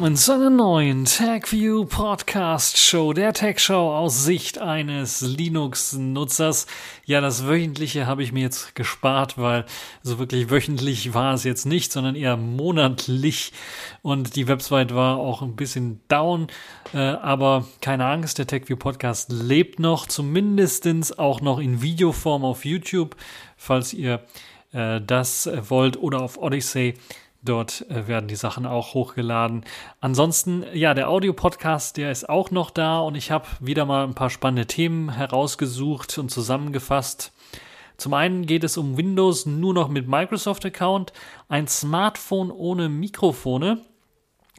Willkommen zu einer neuen TechView Podcast Show, der Tech Show aus Sicht eines Linux-Nutzers. Ja, das wöchentliche habe ich mir jetzt gespart, weil so wirklich wöchentlich war es jetzt nicht, sondern eher monatlich und die Website war auch ein bisschen down. Äh, aber keine Angst, der TechView Podcast lebt noch, zumindestens auch noch in Videoform auf YouTube, falls ihr äh, das wollt oder auf Odyssey. Dort äh, werden die Sachen auch hochgeladen. Ansonsten, ja, der Audio-Podcast, der ist auch noch da und ich habe wieder mal ein paar spannende Themen herausgesucht und zusammengefasst. Zum einen geht es um Windows nur noch mit Microsoft-Account, ein Smartphone ohne Mikrofone.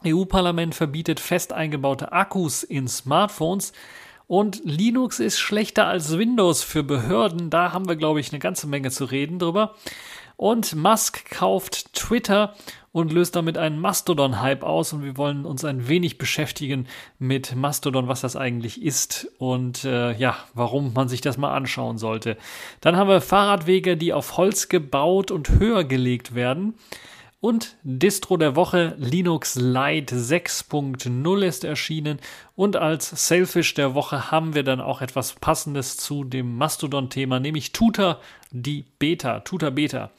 EU-Parlament verbietet fest eingebaute Akkus in Smartphones. Und Linux ist schlechter als Windows für Behörden. Da haben wir, glaube ich, eine ganze Menge zu reden drüber. Und Musk kauft Twitter und löst damit einen Mastodon-Hype aus. Und wir wollen uns ein wenig beschäftigen mit Mastodon, was das eigentlich ist und äh, ja, warum man sich das mal anschauen sollte. Dann haben wir Fahrradwege, die auf Holz gebaut und höher gelegt werden. Und Distro der Woche Linux Lite 6.0 ist erschienen. Und als Selfish der Woche haben wir dann auch etwas Passendes zu dem Mastodon-Thema, nämlich Tutor die Beta. Tutor Beta.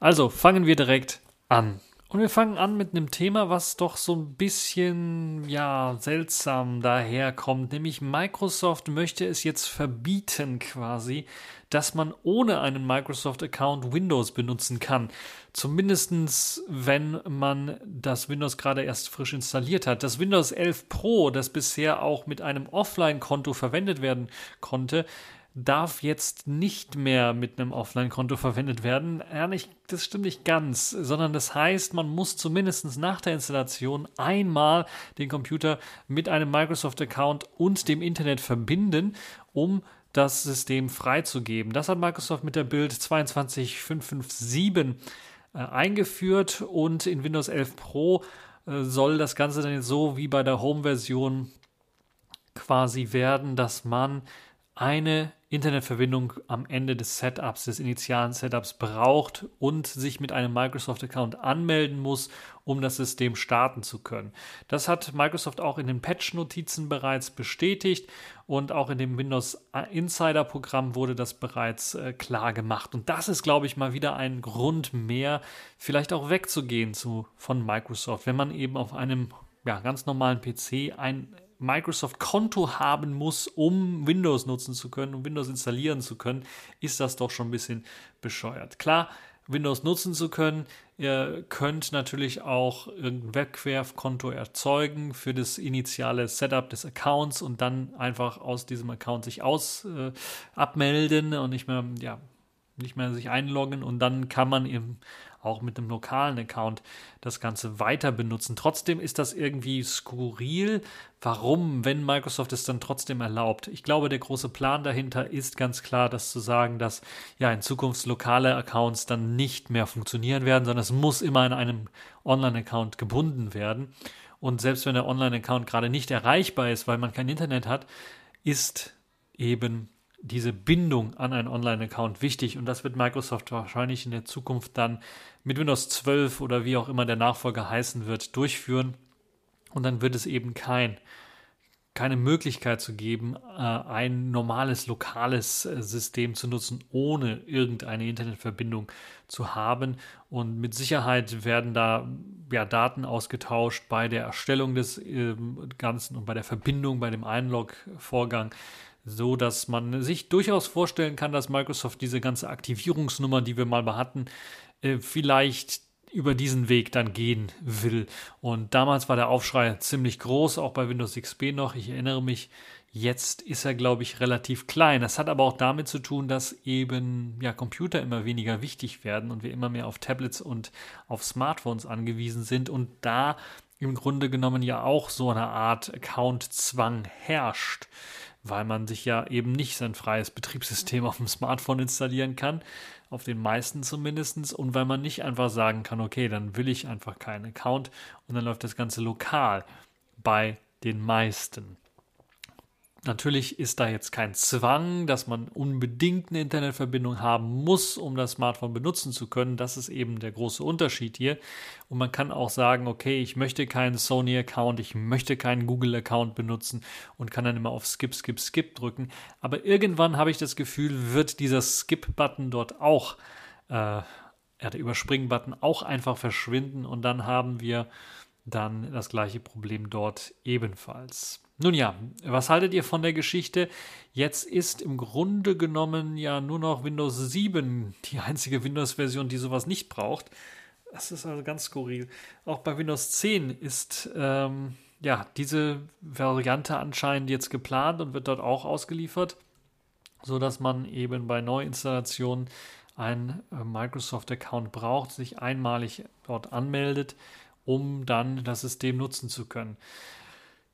Also fangen wir direkt an. Und wir fangen an mit einem Thema, was doch so ein bisschen, ja, seltsam daherkommt. Nämlich Microsoft möchte es jetzt verbieten quasi, dass man ohne einen Microsoft-Account Windows benutzen kann. Zumindestens, wenn man das Windows gerade erst frisch installiert hat. Das Windows 11 Pro, das bisher auch mit einem Offline-Konto verwendet werden konnte, darf jetzt nicht mehr mit einem Offline-Konto verwendet werden. Ja, nicht, das stimmt nicht ganz, sondern das heißt, man muss zumindest nach der Installation einmal den Computer mit einem Microsoft-Account und dem Internet verbinden, um das System freizugeben. Das hat Microsoft mit der Build 22557 äh, eingeführt und in Windows 11 Pro äh, soll das Ganze dann jetzt so wie bei der Home-Version quasi werden, dass man eine Internetverbindung am Ende des Setups, des initialen Setups braucht und sich mit einem Microsoft-Account anmelden muss, um das System starten zu können. Das hat Microsoft auch in den Patch-Notizen bereits bestätigt und auch in dem Windows Insider-Programm wurde das bereits äh, klar gemacht. Und das ist, glaube ich, mal wieder ein Grund mehr, vielleicht auch wegzugehen zu, von Microsoft, wenn man eben auf einem ja, ganz normalen PC ein Microsoft-Konto haben muss, um Windows nutzen zu können, um Windows installieren zu können, ist das doch schon ein bisschen bescheuert. Klar, Windows nutzen zu können. Ihr könnt natürlich auch irgendein Webquerkonto erzeugen für das initiale Setup des Accounts und dann einfach aus diesem Account sich aus äh, abmelden und nicht mehr, ja, nicht mehr sich einloggen und dann kann man eben auch mit einem lokalen Account das Ganze weiter benutzen. Trotzdem ist das irgendwie skurril. Warum, wenn Microsoft es dann trotzdem erlaubt? Ich glaube, der große Plan dahinter ist ganz klar, das zu sagen, dass ja in Zukunft lokale Accounts dann nicht mehr funktionieren werden, sondern es muss immer in einem Online-Account gebunden werden. Und selbst wenn der Online-Account gerade nicht erreichbar ist, weil man kein Internet hat, ist eben diese Bindung an einen Online-Account wichtig und das wird Microsoft wahrscheinlich in der Zukunft dann mit Windows 12 oder wie auch immer der Nachfolger heißen wird, durchführen und dann wird es eben kein keine Möglichkeit zu geben, äh, ein normales lokales äh, System zu nutzen, ohne irgendeine Internetverbindung zu haben. Und mit Sicherheit werden da ja, Daten ausgetauscht bei der Erstellung des ähm, Ganzen und bei der Verbindung, bei dem Einlog-Vorgang so dass man sich durchaus vorstellen kann, dass Microsoft diese ganze Aktivierungsnummer, die wir mal hatten, äh, vielleicht über diesen Weg dann gehen will. Und damals war der Aufschrei ziemlich groß, auch bei Windows XP noch. Ich erinnere mich, jetzt ist er, glaube ich, relativ klein. Das hat aber auch damit zu tun, dass eben ja, Computer immer weniger wichtig werden und wir immer mehr auf Tablets und auf Smartphones angewiesen sind und da im Grunde genommen ja auch so eine Art Account-Zwang herrscht weil man sich ja eben nicht sein freies Betriebssystem auf dem Smartphone installieren kann, auf den meisten zumindest, und weil man nicht einfach sagen kann, okay, dann will ich einfach keinen Account und dann läuft das Ganze lokal bei den meisten. Natürlich ist da jetzt kein Zwang, dass man unbedingt eine Internetverbindung haben muss, um das Smartphone benutzen zu können. Das ist eben der große Unterschied hier. Und man kann auch sagen, okay, ich möchte keinen Sony-Account, ich möchte keinen Google-Account benutzen und kann dann immer auf Skip, Skip, Skip drücken. Aber irgendwann habe ich das Gefühl, wird dieser Skip-Button dort auch, äh, ja, der Überspringen-Button auch einfach verschwinden und dann haben wir dann das gleiche Problem dort ebenfalls. Nun ja, was haltet ihr von der Geschichte? Jetzt ist im Grunde genommen ja nur noch Windows 7 die einzige Windows-Version, die sowas nicht braucht. Das ist also ganz skurril. Auch bei Windows 10 ist ähm, ja diese Variante anscheinend jetzt geplant und wird dort auch ausgeliefert, sodass man eben bei Neuinstallationen einen äh, Microsoft-Account braucht, sich einmalig dort anmeldet, um dann das System nutzen zu können.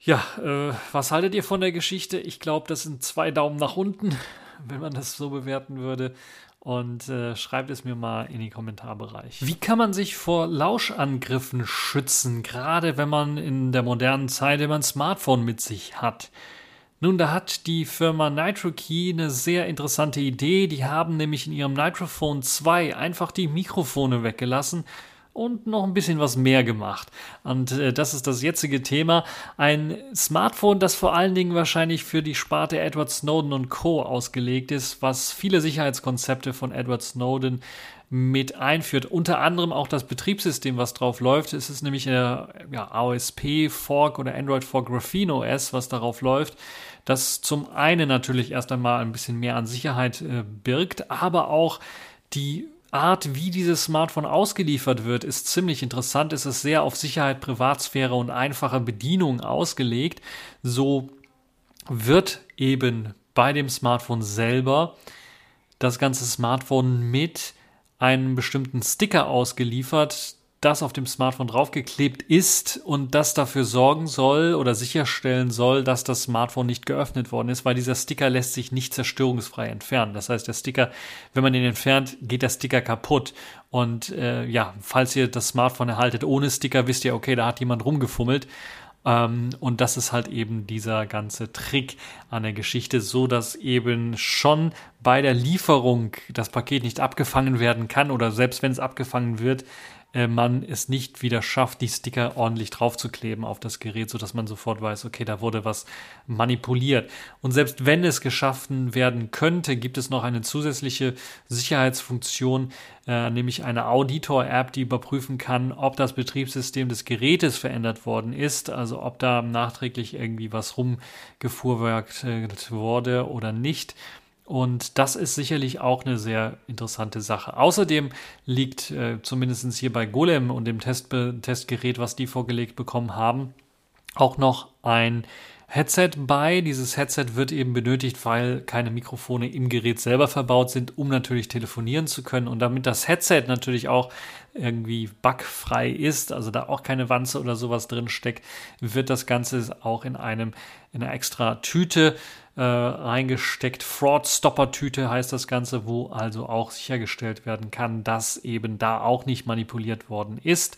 Ja, äh, was haltet ihr von der Geschichte? Ich glaube, das sind zwei Daumen nach unten, wenn man das so bewerten würde. Und äh, schreibt es mir mal in den Kommentarbereich. Wie kann man sich vor Lauschangriffen schützen, gerade wenn man in der modernen Zeit immer ein Smartphone mit sich hat? Nun, da hat die Firma NitroKey eine sehr interessante Idee. Die haben nämlich in ihrem Nitrophone 2 einfach die Mikrofone weggelassen und noch ein bisschen was mehr gemacht. Und äh, das ist das jetzige Thema. Ein Smartphone, das vor allen Dingen wahrscheinlich für die Sparte Edward Snowden und Co. ausgelegt ist, was viele Sicherheitskonzepte von Edward Snowden mit einführt. Unter anderem auch das Betriebssystem, was drauf läuft. Es ist nämlich eine ja, AOSP-Fork oder Android Fork Graphene OS, was darauf läuft das zum einen natürlich erst einmal ein bisschen mehr an Sicherheit äh, birgt, aber auch die Art, wie dieses Smartphone ausgeliefert wird, ist ziemlich interessant. Es ist sehr auf Sicherheit, Privatsphäre und einfache Bedienung ausgelegt. So wird eben bei dem Smartphone selber das ganze Smartphone mit einem bestimmten Sticker ausgeliefert, das auf dem Smartphone draufgeklebt ist und das dafür sorgen soll oder sicherstellen soll, dass das Smartphone nicht geöffnet worden ist, weil dieser Sticker lässt sich nicht zerstörungsfrei entfernen. Das heißt, der Sticker, wenn man ihn entfernt, geht der Sticker kaputt. Und äh, ja, falls ihr das Smartphone erhaltet ohne Sticker, wisst ihr, okay, da hat jemand rumgefummelt. Ähm, und das ist halt eben dieser ganze Trick an der Geschichte, so dass eben schon bei der Lieferung das Paket nicht abgefangen werden kann oder selbst wenn es abgefangen wird, äh, man es nicht wieder schafft, die Sticker ordentlich draufzukleben auf das Gerät, sodass man sofort weiß, okay, da wurde was manipuliert. Und selbst wenn es geschaffen werden könnte, gibt es noch eine zusätzliche Sicherheitsfunktion, äh, nämlich eine Auditor-App, die überprüfen kann, ob das Betriebssystem des Gerätes verändert worden ist, also ob da nachträglich irgendwie was rumgefuhrwerkt wurde oder nicht. Und das ist sicherlich auch eine sehr interessante Sache. Außerdem liegt äh, zumindest hier bei Golem und dem Testbe Testgerät, was die vorgelegt bekommen haben, auch noch ein Headset bei. Dieses Headset wird eben benötigt, weil keine Mikrofone im Gerät selber verbaut sind, um natürlich telefonieren zu können. Und damit das Headset natürlich auch irgendwie bugfrei ist, also da auch keine Wanze oder sowas drin steckt, wird das Ganze auch in einem in einer extra Tüte äh, reingesteckt. Fraud-Stopper-Tüte heißt das Ganze, wo also auch sichergestellt werden kann, dass eben da auch nicht manipuliert worden ist.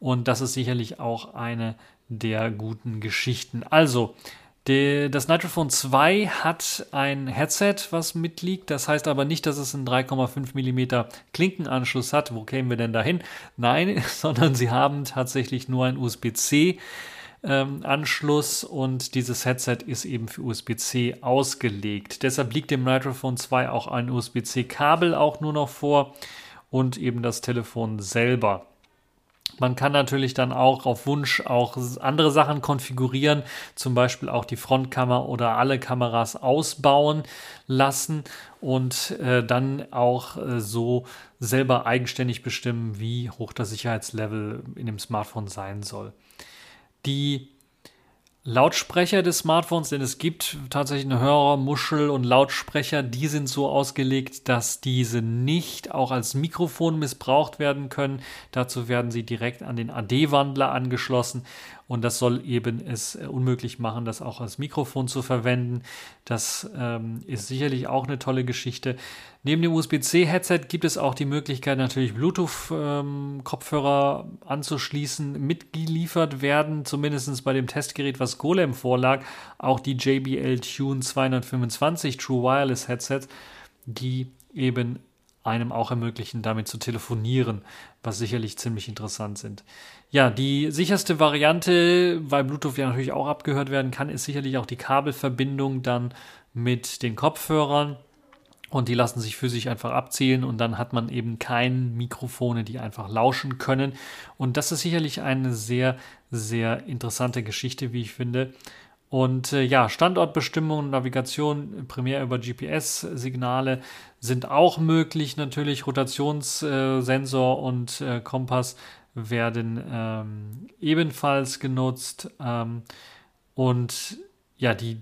Und das ist sicherlich auch eine der guten Geschichten. Also, die, das Nitrophone 2 hat ein Headset, was mitliegt. Das heißt aber nicht, dass es einen 3,5 mm Klinkenanschluss hat. Wo kämen wir denn dahin? Nein, sondern sie haben tatsächlich nur ein USB-C. Ähm, Anschluss und dieses Headset ist eben für USB-C ausgelegt. Deshalb liegt dem Nitrophone 2 auch ein USB-C-Kabel auch nur noch vor und eben das Telefon selber. Man kann natürlich dann auch auf Wunsch auch andere Sachen konfigurieren, zum Beispiel auch die Frontkamera oder alle Kameras ausbauen lassen und äh, dann auch äh, so selber eigenständig bestimmen, wie hoch das Sicherheitslevel in dem Smartphone sein soll. Die Lautsprecher des Smartphones, denn es gibt tatsächlich eine Hörermuschel und Lautsprecher, die sind so ausgelegt, dass diese nicht auch als Mikrofon missbraucht werden können. Dazu werden sie direkt an den AD-Wandler angeschlossen und das soll eben es äh, unmöglich machen, das auch als Mikrofon zu verwenden. Das ähm, ist sicherlich auch eine tolle Geschichte. Neben dem USB-C-Headset gibt es auch die Möglichkeit, natürlich Bluetooth-Kopfhörer ähm, anzuschließen, mitgeliefert werden, zumindest bei dem Testgerät, was Golem vorlag, auch die JBL Tune 225 True Wireless Headsets, die eben einem auch ermöglichen, damit zu telefonieren, was sicherlich ziemlich interessant sind. Ja, die sicherste Variante, weil Bluetooth ja natürlich auch abgehört werden kann, ist sicherlich auch die Kabelverbindung dann mit den Kopfhörern. Und die lassen sich für sich einfach abzielen und dann hat man eben keine Mikrofone, die einfach lauschen können. Und das ist sicherlich eine sehr, sehr interessante Geschichte, wie ich finde. Und äh, ja, Standortbestimmung, Navigation primär über GPS-Signale sind auch möglich. Natürlich Rotationssensor und äh, Kompass werden ähm, ebenfalls genutzt. Ähm, und ja, die,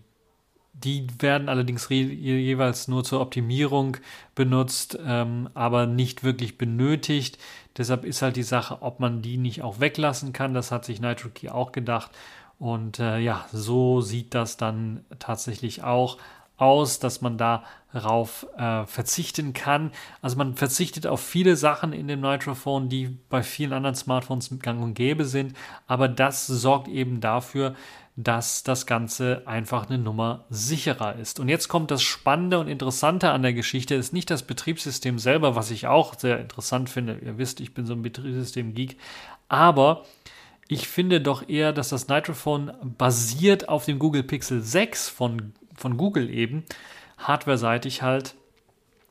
die werden allerdings jeweils nur zur Optimierung benutzt, ähm, aber nicht wirklich benötigt. Deshalb ist halt die Sache, ob man die nicht auch weglassen kann. Das hat sich NitroKey auch gedacht. Und äh, ja, so sieht das dann tatsächlich auch aus, dass man darauf äh, verzichten kann. Also man verzichtet auf viele Sachen in dem Nitrophone, die bei vielen anderen Smartphones gang und gäbe sind, aber das sorgt eben dafür, dass das Ganze einfach eine Nummer sicherer ist. Und jetzt kommt das Spannende und Interessante an der Geschichte, ist nicht das Betriebssystem selber, was ich auch sehr interessant finde. Ihr wisst, ich bin so ein Betriebssystem-Geek, aber ich finde doch eher, dass das Nitrophone basiert auf dem Google Pixel 6 von, von Google eben, hardware-seitig halt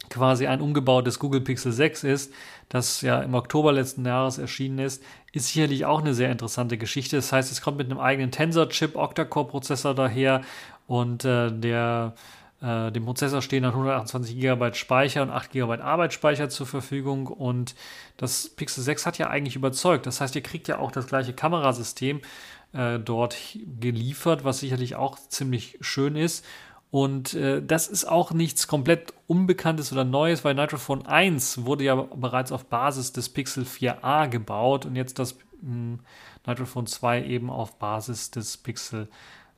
quasi ein umgebautes Google Pixel 6 ist, das ja im Oktober letzten Jahres erschienen ist, ist sicherlich auch eine sehr interessante Geschichte. Das heißt, es kommt mit einem eigenen Tensor-Chip, Octa-Core-Prozessor daher und äh, der äh, dem Prozessor stehen dann 128 GB Speicher und 8 GB Arbeitsspeicher zur Verfügung und das Pixel 6 hat ja eigentlich überzeugt. Das heißt, ihr kriegt ja auch das gleiche Kamerasystem äh, dort geliefert, was sicherlich auch ziemlich schön ist. Und äh, das ist auch nichts komplett Unbekanntes oder Neues, weil Nitrophone 1 wurde ja bereits auf Basis des Pixel 4a gebaut und jetzt das mh, hm, Nitrophone 2 eben auf Basis des Pixel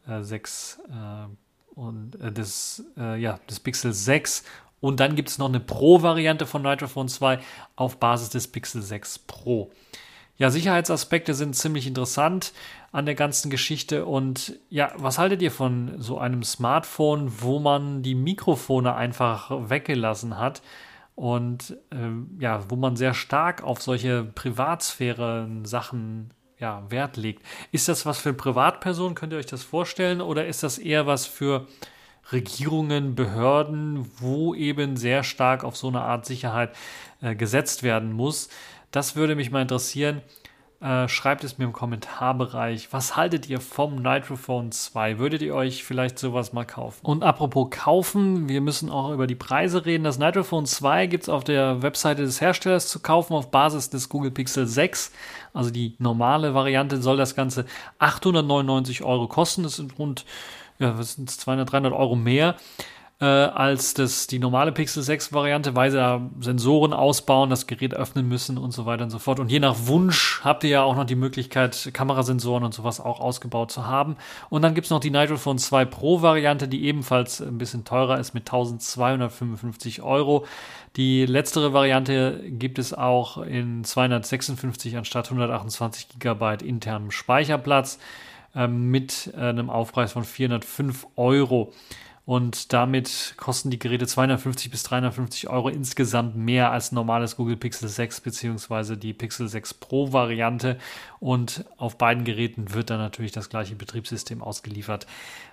äh, 6 äh, und äh, des, äh, ja, des Pixel 6. Und dann gibt es noch eine Pro-Variante von Nitrophone 2 auf Basis des Pixel 6 Pro. Ja, Sicherheitsaspekte sind ziemlich interessant an der ganzen Geschichte. Und ja, was haltet ihr von so einem Smartphone, wo man die Mikrofone einfach weggelassen hat? Und äh, ja, wo man sehr stark auf solche Privatsphäre-Sachen ja, Wert legt. Ist das was für Privatpersonen? Könnt ihr euch das vorstellen? Oder ist das eher was für Regierungen, Behörden, wo eben sehr stark auf so eine Art Sicherheit äh, gesetzt werden muss? Das würde mich mal interessieren. Äh, schreibt es mir im Kommentarbereich. Was haltet ihr vom Nitrophone 2? Würdet ihr euch vielleicht sowas mal kaufen? Und apropos kaufen, wir müssen auch über die Preise reden. Das Nitrophone 2 gibt es auf der Webseite des Herstellers zu kaufen auf Basis des Google Pixel 6. Also die normale Variante soll das Ganze 899 Euro kosten. Das sind rund ja, was sind 200, 300 Euro mehr äh, als das, die normale Pixel 6 Variante, weil sie da Sensoren ausbauen, das Gerät öffnen müssen und so weiter und so fort. Und je nach Wunsch habt ihr ja auch noch die Möglichkeit, Kamerasensoren und sowas auch ausgebaut zu haben. Und dann gibt es noch die Nitrophone 2 Pro Variante, die ebenfalls ein bisschen teurer ist mit 1255 Euro. Die letztere Variante gibt es auch in 256 anstatt 128 GB internem Speicherplatz äh, mit einem Aufpreis von 405 Euro. Und damit kosten die Geräte 250 bis 350 Euro insgesamt mehr als normales Google Pixel 6 bzw. die Pixel 6 Pro Variante. Und auf beiden Geräten wird dann natürlich das gleiche Betriebssystem ausgeliefert.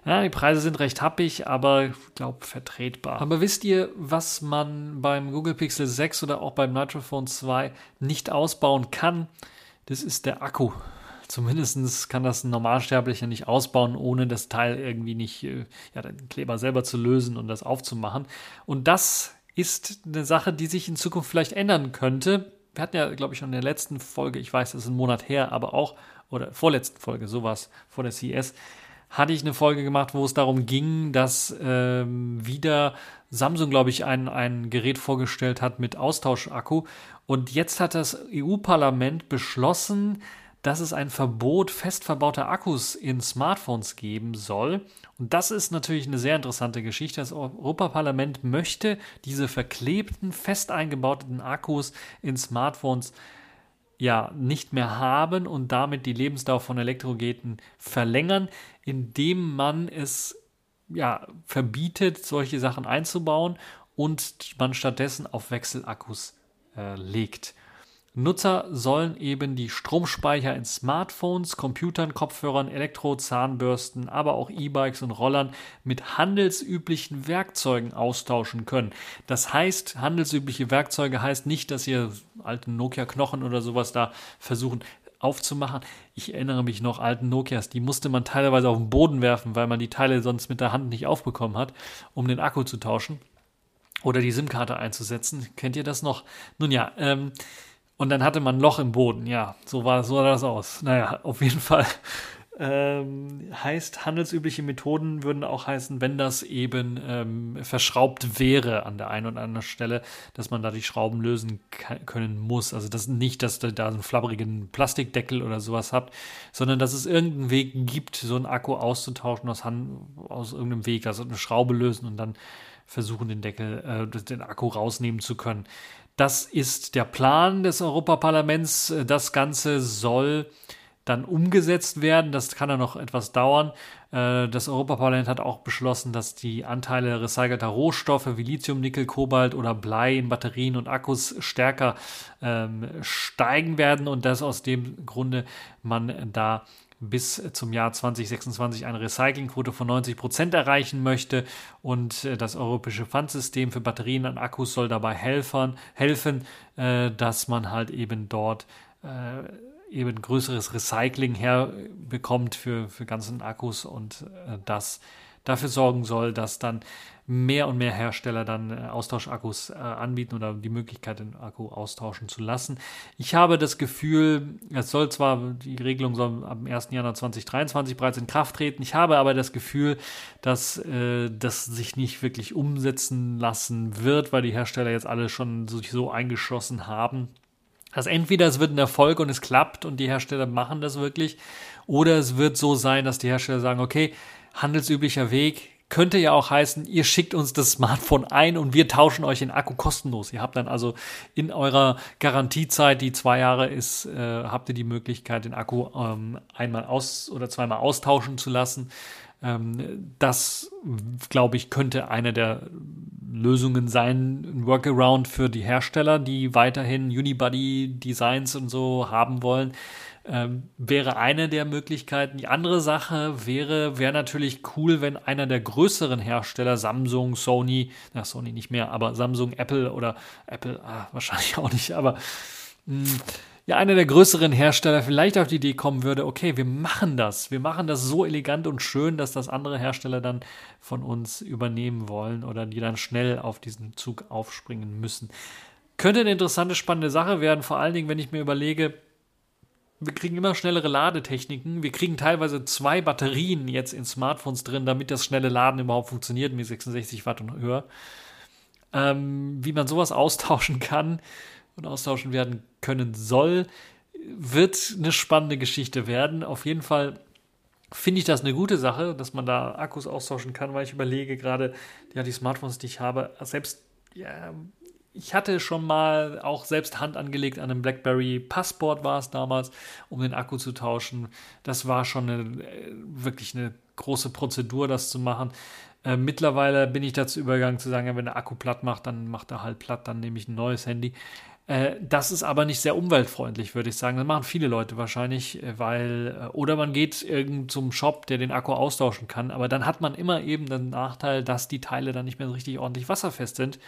Ja, die Preise sind recht happig, aber ich glaube vertretbar. Aber wisst ihr, was man beim Google Pixel 6 oder auch beim Nitrophone 2 nicht ausbauen kann? Das ist der Akku. Zumindest kann das ein Normalsterblicher nicht ausbauen, ohne das Teil irgendwie nicht, äh, ja, den Kleber selber zu lösen und das aufzumachen. Und das ist eine Sache, die sich in Zukunft vielleicht ändern könnte. Wir hatten ja, glaube ich, schon in der letzten Folge, ich weiß, das ist ein Monat her, aber auch, oder vorletzten Folge, sowas, vor der CES, hatte ich eine Folge gemacht, wo es darum ging, dass ähm, wieder Samsung, glaube ich, ein, ein Gerät vorgestellt hat mit Austauschakku. Und jetzt hat das EU-Parlament beschlossen, dass es ein Verbot fest verbauter Akkus in Smartphones geben soll. Und das ist natürlich eine sehr interessante Geschichte. Das Europaparlament möchte diese verklebten, fest eingebauten Akkus in Smartphones ja nicht mehr haben und damit die Lebensdauer von Elektrogeräten verlängern, indem man es ja verbietet, solche Sachen einzubauen und man stattdessen auf Wechselakkus äh, legt. Nutzer sollen eben die Stromspeicher in Smartphones, Computern, Kopfhörern, Elektro-Zahnbürsten, aber auch E-Bikes und Rollern mit handelsüblichen Werkzeugen austauschen können. Das heißt, handelsübliche Werkzeuge heißt nicht, dass ihr alten Nokia-Knochen oder sowas da versuchen aufzumachen. Ich erinnere mich noch alten Nokias, die musste man teilweise auf den Boden werfen, weil man die Teile sonst mit der Hand nicht aufbekommen hat, um den Akku zu tauschen oder die SIM-Karte einzusetzen. Kennt ihr das noch? Nun ja, ähm, und dann hatte man ein Loch im Boden. Ja, so war, so sah das aus. Naja, auf jeden Fall ähm, heißt, handelsübliche Methoden würden auch heißen, wenn das eben ähm, verschraubt wäre an der einen oder anderen Stelle, dass man da die Schrauben lösen können muss. Also das nicht, dass ihr da einen flabberigen Plastikdeckel oder sowas habt, sondern dass es irgendeinen Weg gibt, so einen Akku auszutauschen aus, Hand, aus irgendeinem Weg, also eine Schraube lösen und dann versuchen, den Deckel, äh, den Akku rausnehmen zu können. Das ist der Plan des Europaparlaments. Das Ganze soll dann umgesetzt werden. Das kann ja noch etwas dauern. Äh, das Europaparlament hat auch beschlossen, dass die Anteile recycelter Rohstoffe wie Lithium, Nickel, Kobalt oder Blei in Batterien und Akkus stärker ähm, steigen werden und dass aus dem Grunde man da bis zum Jahr 2026 eine Recyclingquote von 90 Prozent erreichen möchte. Und äh, das europäische Pfandsystem für Batterien und Akkus soll dabei helfen, helfen äh, dass man halt eben dort äh, eben größeres Recycling herbekommt für, für ganzen Akkus und das dafür sorgen soll, dass dann mehr und mehr Hersteller dann äh, Austauschakkus äh, anbieten oder die Möglichkeit, den Akku austauschen zu lassen. Ich habe das Gefühl, es soll zwar, die Regelung soll am 1. Januar 2023 bereits in Kraft treten, ich habe aber das Gefühl, dass äh, das sich nicht wirklich umsetzen lassen wird, weil die Hersteller jetzt alle schon sich so eingeschossen haben. Also entweder es wird ein Erfolg und es klappt und die Hersteller machen das wirklich, oder es wird so sein, dass die Hersteller sagen, okay, handelsüblicher Weg, könnte ja auch heißen, ihr schickt uns das Smartphone ein und wir tauschen euch den Akku kostenlos. Ihr habt dann also in eurer Garantiezeit, die zwei Jahre ist, äh, habt ihr die Möglichkeit, den Akku ähm, einmal aus oder zweimal austauschen zu lassen. Ähm, das, glaube ich, könnte eine der Lösungen sein, ein Workaround für die Hersteller, die weiterhin Unibody Designs und so haben wollen ähm, wäre eine der Möglichkeiten. Die andere Sache wäre, wäre natürlich cool, wenn einer der größeren Hersteller, Samsung, Sony, na Sony nicht mehr, aber Samsung, Apple oder Apple, ah, wahrscheinlich auch nicht, aber mh, hm, ja, einer der größeren Hersteller vielleicht auf die Idee kommen würde, okay, wir machen das, wir machen das so elegant und schön, dass das andere Hersteller dann von uns übernehmen wollen oder die dann schnell auf diesen Zug aufspringen müssen. Könnte eine interessante, spannende Sache werden, vor allen Dingen, wenn ich mir überlege, wir kriegen immer schnellere Ladetechniken. Wir kriegen teilweise zwei Batterien jetzt in Smartphones drin, damit das schnelle Laden überhaupt funktioniert, mit 66 Watt und höher. Ähm, wie man sowas austauschen kann und austauschen werden können soll, wird eine spannende Geschichte werden. Auf jeden Fall finde ich das eine gute Sache, dass man da Akkus austauschen kann, weil ich überlege gerade, ja, die Smartphones, die ich habe, selbst ja, ich hatte schon mal auch selbst Hand angelegt an einem BlackBerry Passport war es damals, um den Akku zu tauschen. Das war schon eine, äh, wirklich eine große Prozedur, das zu machen. Äh, mittlerweile bin ich dazu übergegangen zu sagen, wenn der Akku platt macht, dann macht er halt platt, dann nehme ich ein neues Handy. Äh, das ist aber nicht sehr umweltfreundlich, würde ich sagen. Das machen viele Leute wahrscheinlich, äh, weil, äh, oder man geht irgend zum Shop, der den Akku austauschen kann, aber dann hat man immer eben den Nachteil, dass die Teile dann nicht mehr so richtig ordentlich wasserfest sind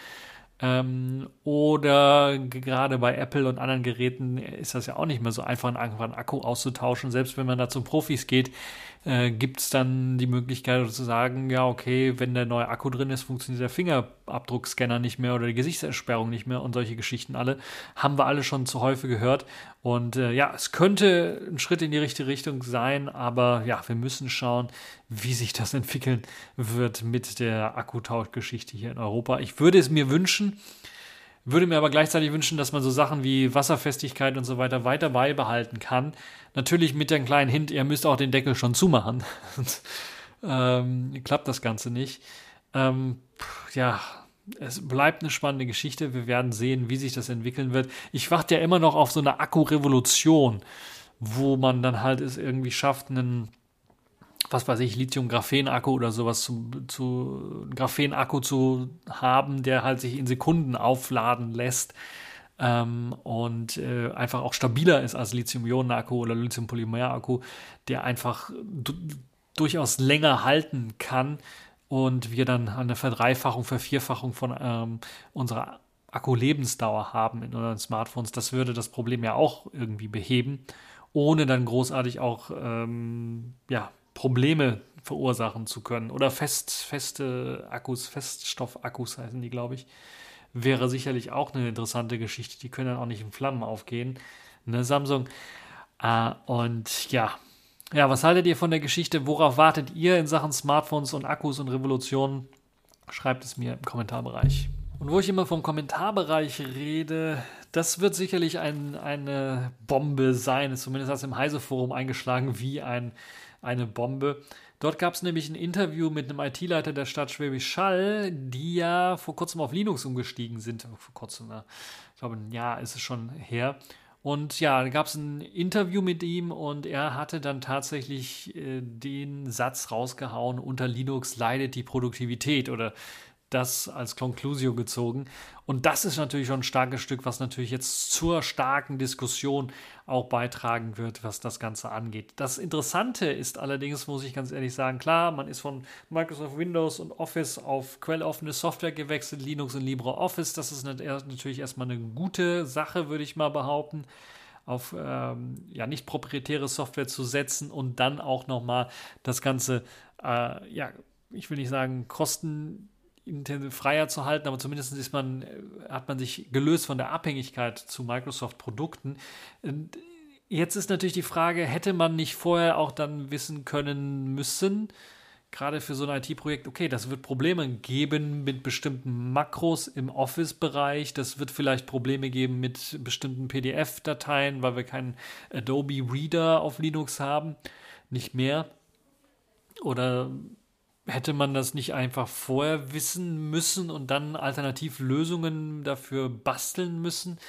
ähm, oder gerade bei Apple und anderen Geräten ist das ja auch nicht mehr so einfach, einen Akku auszutauschen. Selbst wenn man da zu Profis geht, äh, gibt es dann die Möglichkeit zu sagen, ja, okay, wenn der neue Akku drin ist, funktioniert der Fingerabdruckscanner nicht mehr oder die Gesichtsersperrung nicht mehr und solche Geschichten alle. Haben wir alle schon zu häufig gehört. Und äh, ja, es könnte ein Schritt in die richtige Richtung sein, aber ja, wir müssen schauen, wie sich das entwickeln wird mit der Akkutauschgeschichte hier in Europa. Ich würde es mir wünschen, Würde mir aber gleichzeitig wünschen, dass man so Sachen wie Wasserfestigkeit und so weiter weiter beibehalten kann. Natürlich mit dem kleinen Hint, ihr müsst auch den Deckel schon zumachen. ähm, klappt das Ganze nicht. Ähm, ja, es bleibt eine spannende Geschichte. Wir werden sehen, wie sich das entwickeln wird. Ich warte ja immer noch auf so eine Akkurevolution, wo man dann halt es irgendwie schafft, einen was weiß ich, Lithium-Graphen-Akku oder sowas zu, zu Graphen-Akku zu haben, der halt sich in Sekunden aufladen lässt ähm, und äh, einfach auch stabiler ist als Lithium-Ionen-Akku oder Lithium-Polymer-Akku, der einfach durchaus länger halten kann und wir dann eine Verdreifachung, Vervierfachung von ähm, unserer Akku-Lebensdauer haben in unseren Smartphones. Das würde das Problem ja auch irgendwie beheben, ohne dann großartig auch ähm, ja, Probleme verursachen zu können. Oder fest, feste Akkus, Feststoffakkus heißen die, glaube ich. Wäre sicherlich auch eine interessante Geschichte. Die können dann auch nicht in Flammen aufgehen. Ne, Samsung. Äh, und ja. Ja, was haltet ihr von der Geschichte? Worauf wartet ihr in Sachen Smartphones und Akkus und Revolutionen? Schreibt es mir im Kommentarbereich. Und wo ich immer vom Kommentarbereich rede, das wird sicherlich ein, eine Bombe sein. Zumindest hat es im Heise-Forum eingeschlagen wie ein eine Bombe. Dort gab es nämlich ein Interview mit einem IT-Leiter der Stadt Schwäbisch Hall, die ja vor kurzem auf Linux umgestiegen sind. Vor kurzem, ich glaube, ein Jahr ist es schon her. Und ja, da gab es ein Interview mit ihm und er hatte dann tatsächlich äh, den Satz rausgehauen, unter Linux leidet die Produktivität oder das als Conclusio gezogen. Und das ist natürlich schon ein starkes Stück, was natürlich jetzt zur starken Diskussion auch beitragen wird, was das Ganze angeht. Das Interessante ist allerdings, muss ich ganz ehrlich sagen, klar, man ist von Microsoft Windows und Office auf quelloffene Software gewechselt, Linux und LibreOffice. Das ist natürlich erstmal eine gute Sache, würde ich mal behaupten auf ähm, ja nicht proprietäre Software zu setzen und dann auch nochmal das Ganze, äh, ja, ich will nicht sagen, kosten freier zu halten, aber zumindest ist man, äh, hat man sich gelöst von der Abhängigkeit zu Microsoft-Produkten. Jetzt ist natürlich die Frage, hätte man nicht vorher auch dann wissen können müssen, gerade für so ein IT-Projekt, okay, das wird Probleme geben mit bestimmten Makros im Office-Bereich, das wird vielleicht Probleme geben mit bestimmten PDF-Dateien, weil wir keinen Adobe Reader auf Linux haben, nicht mehr. Oder hätte man das nicht einfach vorher wissen müssen und dann Alternativlösungen dafür basteln müssen?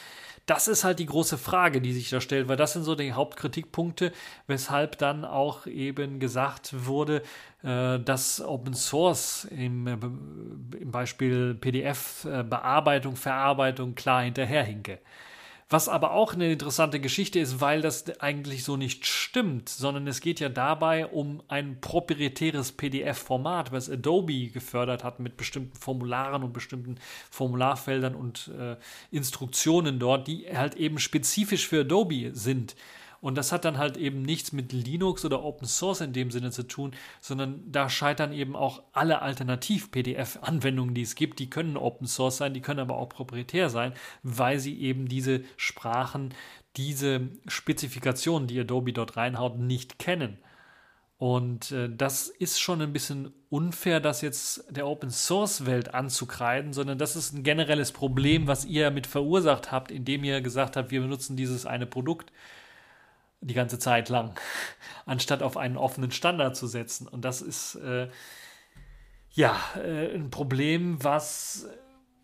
Das ist halt die große Frage, die sich da stellt, weil das sind so die Hauptkritikpunkte, weshalb dann auch eben gesagt wurde, äh, dass Open Source im, äh, im Beispiel PDF-Bearbeitung, Verarbeitung klar hinterherhinke. Was aber auch eine interessante Geschichte ist, weil das eigentlich so nicht stimmt, sondern es geht ja dabei um ein proprietäres PDF-Format, was Adobe gefördert hat mit bestimmten Formularen und bestimmten Formularfeldern und äh, Instruktionen dort, die halt eben spezifisch für Adobe sind. Und das hat dann halt eben nichts mit Linux oder Open Source in dem Sinne zu tun, sondern da scheitern eben auch alle Alternativ-PDF-Anwendungen, die es gibt. Die können Open Source sein, die können aber auch proprietär sein, weil sie eben diese Sprachen, diese Spezifikationen, die Adobe dort reinhaut, nicht kennen. Und äh, das ist schon ein bisschen unfair, das jetzt der Open Source Welt anzukreiden, sondern das ist ein generelles Problem, was ihr mit verursacht habt, indem ihr gesagt habt, wir benutzen dieses eine Produkt die ganze Zeit lang, anstatt auf einen offenen Standard zu setzen. Und das ist äh, ja äh, ein Problem, was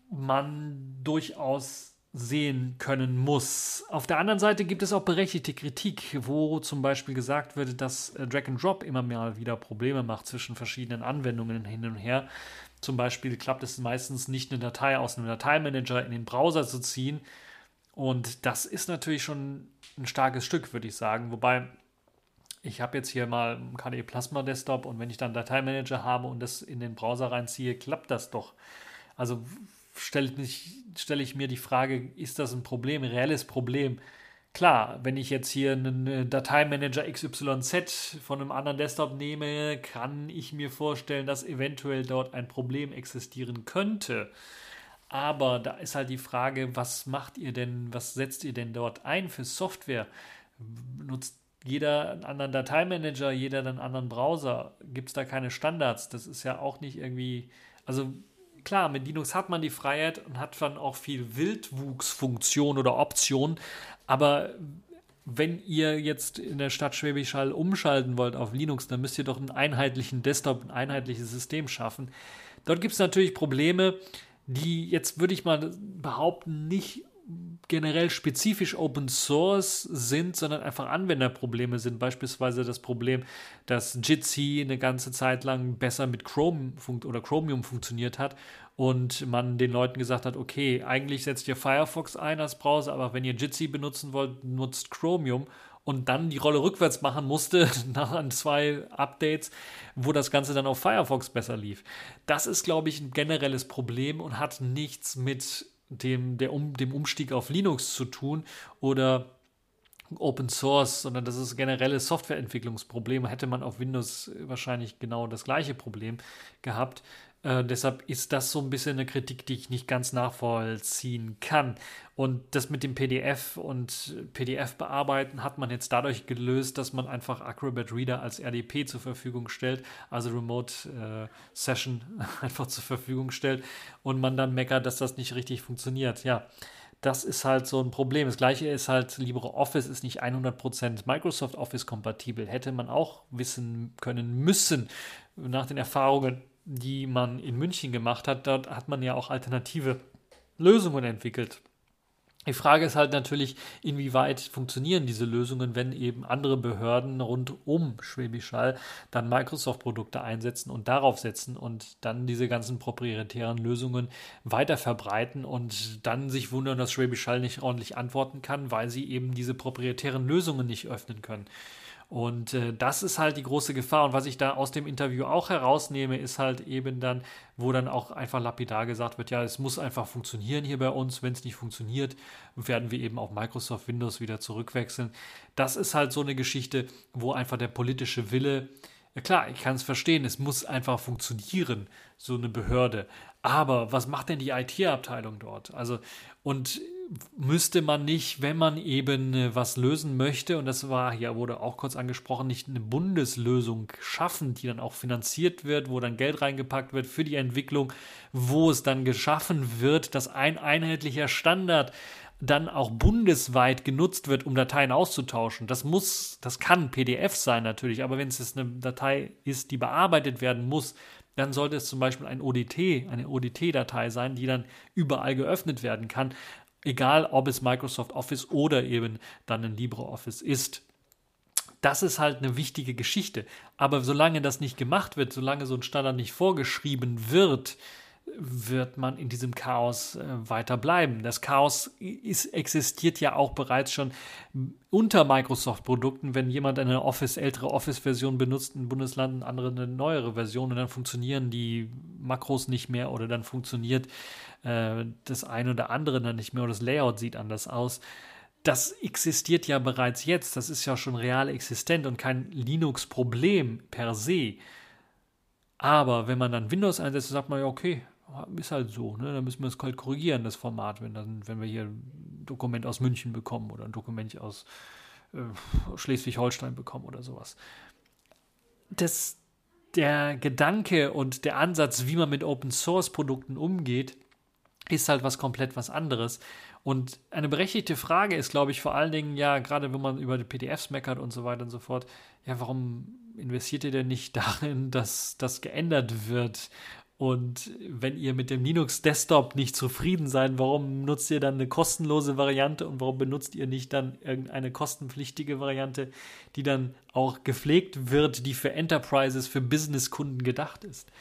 man durchaus sehen können muss. Auf der anderen Seite gibt es auch berechtigte Kritik, wo zum Beispiel gesagt wird, dass äh, Drag and Drop immer mal wieder Probleme macht zwischen verschiedenen Anwendungen hin und her. Zum Beispiel klappt es meistens nicht, eine Datei aus einem Dateimanager in den Browser zu ziehen, und das ist natürlich schon ein starkes Stück, würde ich sagen. Wobei ich habe jetzt hier mal einen KDE Plasma Desktop und wenn ich dann Dateimanager habe und das in den Browser reinziehe, klappt das doch. Also stelle stell ich mir die Frage, ist das ein Problem, ein reelles Problem? Klar, wenn ich jetzt hier einen Dateimanager XYZ von einem anderen Desktop nehme, kann ich mir vorstellen, dass eventuell dort ein Problem existieren könnte. Aber da ist halt die Frage, was macht ihr denn, was setzt ihr denn dort ein für Software? Nutzt jeder einen anderen Dateimanager, jeder einen anderen Browser? Gibt es da keine Standards? Das ist ja auch nicht irgendwie, also klar, mit Linux hat man die Freiheit und hat dann auch viel Wildwuchsfunktion oder Option, aber wenn ihr jetzt in der Stadt Schwäbisch Hall umschalten wollt auf Linux, dann müsst ihr doch einen einheitlichen Desktop, ein einheitliches System schaffen. Dort gibt es natürlich Probleme, die jetzt würde ich mal behaupten, nicht generell spezifisch Open Source sind, sondern einfach Anwenderprobleme sind. Beispielsweise das Problem, dass Jitsi eine ganze Zeit lang besser mit Chrome oder Chromium funktioniert hat und man den Leuten gesagt hat, okay, eigentlich setzt ihr Firefox ein als Browser, aber wenn ihr Jitsi benutzen wollt, nutzt Chromium und dann die Rolle rückwärts machen musste nach zwei Updates, wo das Ganze dann auf Firefox besser lief. Das ist, glaube ich, ein generelles Problem und hat nichts mit dem, der um, dem Umstieg auf Linux zu tun oder Open Source, sondern das ist generelle Softwareentwicklungsproblem. Hätte man auf Windows wahrscheinlich genau das gleiche Problem gehabt. Äh, deshalb ist das so ein bisschen eine Kritik, die ich nicht ganz nachvollziehen kann. Und das mit dem PDF und PDF bearbeiten hat man jetzt dadurch gelöst, dass man einfach Acrobat Reader als RDP zur Verfügung stellt, also Remote äh, Session einfach zur Verfügung stellt und man dann meckert, dass das nicht richtig funktioniert. Ja, das ist halt so ein Problem. Das gleiche ist halt, LibreOffice ist nicht 100% Microsoft Office kompatibel. Hätte man auch wissen können müssen nach den Erfahrungen die man in München gemacht hat, dort hat man ja auch alternative Lösungen entwickelt. Die Frage ist halt natürlich, inwieweit funktionieren diese Lösungen, wenn eben andere Behörden rund um Schwäbisch Hall dann Microsoft-Produkte einsetzen und darauf setzen und dann diese ganzen proprietären Lösungen weiter verbreiten und dann sich wundern, dass Schwäbisch Hall nicht ordentlich antworten kann, weil sie eben diese proprietären Lösungen nicht öffnen können. Und äh, das ist halt die große Gefahr. Und was ich da aus dem Interview auch herausnehme, ist halt eben dann, wo dann auch einfach lapidar gesagt wird, ja, es muss einfach funktionieren hier bei uns. Wenn es nicht funktioniert, werden wir eben auf Microsoft Windows wieder zurückwechseln. Das ist halt so eine Geschichte, wo einfach der politische Wille ja klar, ich kann es verstehen, es muss einfach funktionieren, so eine Behörde. Aber was macht denn die IT-Abteilung dort? Also, und müsste man nicht, wenn man eben äh, was lösen möchte, und das war hier wurde auch kurz angesprochen, nicht eine Bundeslösung schaffen, die dann auch finanziert wird, wo dann Geld reingepackt wird für die Entwicklung, wo es dann geschaffen wird, dass ein einheitlicher Standard dann auch bundesweit genutzt wird, um Dateien auszutauschen. Das muss, das kann PDF sein natürlich, aber wenn es jetzt eine Datei ist, die bearbeitet werden muss, dann sollte es zum Beispiel ein ODT, eine ODT-Datei sein, die dann überall geöffnet werden kann, egal ob es Microsoft Office oder eben dann ein LibreOffice ist. Das ist halt eine wichtige Geschichte. Aber solange das nicht gemacht wird, solange so ein Standard nicht vorgeschrieben wird, wird man in diesem Chaos äh, weiter bleiben. Das Chaos ist, existiert ja auch bereits schon unter Microsoft-Produkten, wenn jemand eine Office, ältere Office-Version benutzt, ein Bundesland, andere eine neuere Version und dann funktionieren die Makros nicht mehr oder dann funktioniert äh, das eine oder andere dann nicht mehr oder das Layout sieht anders aus. Das existiert ja bereits jetzt, das ist ja schon real existent und kein Linux-Problem per se. Aber wenn man dann Windows einsetzt, sagt man ja, okay, ist halt so, ne? Dann müssen wir es halt korrigieren, das Format, wenn, dann, wenn wir hier ein Dokument aus München bekommen oder ein Dokument aus äh, Schleswig-Holstein bekommen oder sowas. Das, der Gedanke und der Ansatz, wie man mit Open Source Produkten umgeht, ist halt was komplett was anderes. Und eine berechtigte Frage ist, glaube ich, vor allen Dingen, ja, gerade wenn man über die PDFs meckert und so weiter und so fort, ja, warum investiert ihr denn nicht darin, dass das geändert wird und wenn ihr mit dem Linux Desktop nicht zufrieden seid, warum nutzt ihr dann eine kostenlose Variante und warum benutzt ihr nicht dann irgendeine kostenpflichtige Variante, die dann auch gepflegt wird, die für Enterprises, für Businesskunden gedacht ist?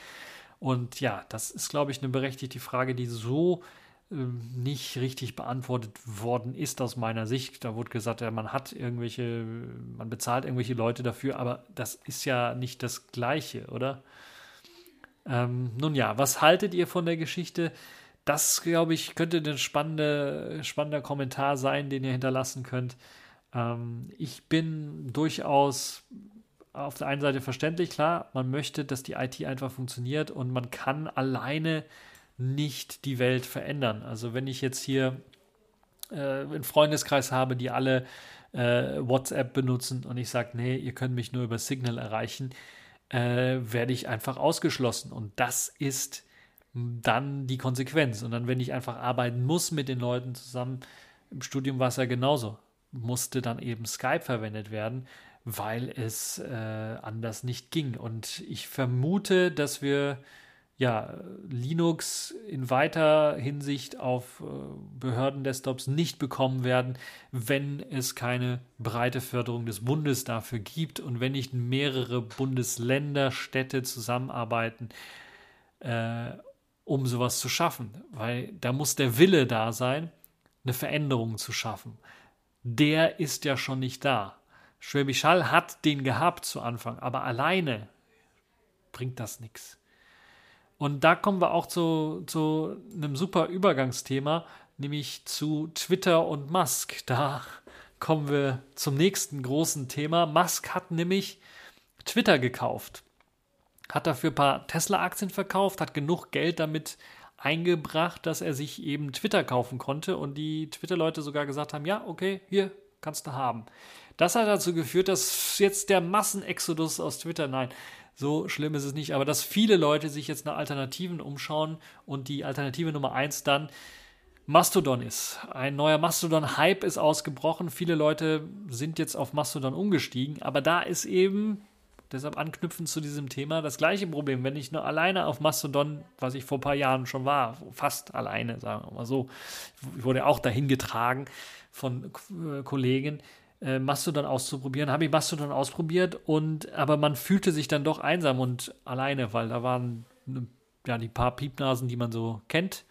Und ja, das ist, glaube ich, eine berechtigte Frage, die so äh, nicht richtig beantwortet worden ist aus meiner Sicht. Da wurde gesagt, ja, man hat irgendwelche, man bezahlt irgendwelche Leute dafür, aber das ist ja nicht das Gleiche, oder? Ähm, nun ja, was haltet ihr von der Geschichte? Das, glaube ich, könnte ein spannende, spannender Kommentar sein, den ihr hinterlassen könnt. Ähm, ich bin durchaus auf der einen Seite verständlich, klar, man möchte, dass die IT einfach funktioniert und man kann alleine nicht die Welt verändern. Also wenn ich jetzt hier äh, einen Freundeskreis habe, die alle äh, WhatsApp benutzen und ich sage, nee, ihr könnt mich nur über Signal erreichen, äh, werde ich einfach ausgeschlossen. Und das ist dann die Konsequenz. Und dann, wenn ich einfach arbeiten muss mit den Leuten zusammen, im Studium war es ja genauso, musste dann eben Skype verwendet werden, weil es äh, anders nicht ging. Und ich vermute, dass wir ja, Linux in weiter Hinsicht auf äh, Behörden-Desktops nicht bekommen werden, wenn es keine breite Förderung des Bundes dafür gibt und wenn nicht mehrere Bundesländer, Städte zusammenarbeiten, äh, um sowas zu schaffen. Weil da muss der Wille da sein, eine Veränderung zu schaffen. Der ist ja schon nicht da. Schwäbisch Hall hat den gehabt zu Anfang, aber alleine bringt das nichts. Und da kommen wir auch zu, zu einem super Übergangsthema, nämlich zu Twitter und Musk. Da kommen wir zum nächsten großen Thema. Musk hat nämlich Twitter gekauft, hat dafür ein paar Tesla-Aktien verkauft, hat genug Geld damit eingebracht, dass er sich eben Twitter kaufen konnte und die Twitter-Leute sogar gesagt haben, ja, okay, hier kannst du haben. Das hat dazu geführt, dass jetzt der Massenexodus aus Twitter, nein, so schlimm ist es nicht, aber dass viele Leute sich jetzt nach Alternativen umschauen und die Alternative Nummer eins dann Mastodon ist. Ein neuer Mastodon-Hype ist ausgebrochen. Viele Leute sind jetzt auf Mastodon umgestiegen, aber da ist eben, deshalb anknüpfend zu diesem Thema, das gleiche Problem. Wenn ich nur alleine auf Mastodon, was ich vor ein paar Jahren schon war, fast alleine, sagen wir mal so, ich wurde auch dahin getragen von äh, Kollegen, äh, Mastodon auszuprobieren. Habe ich Mastodon ausprobiert und aber man fühlte sich dann doch einsam und alleine, weil da waren ne, ja die paar Piepnasen, die man so kennt.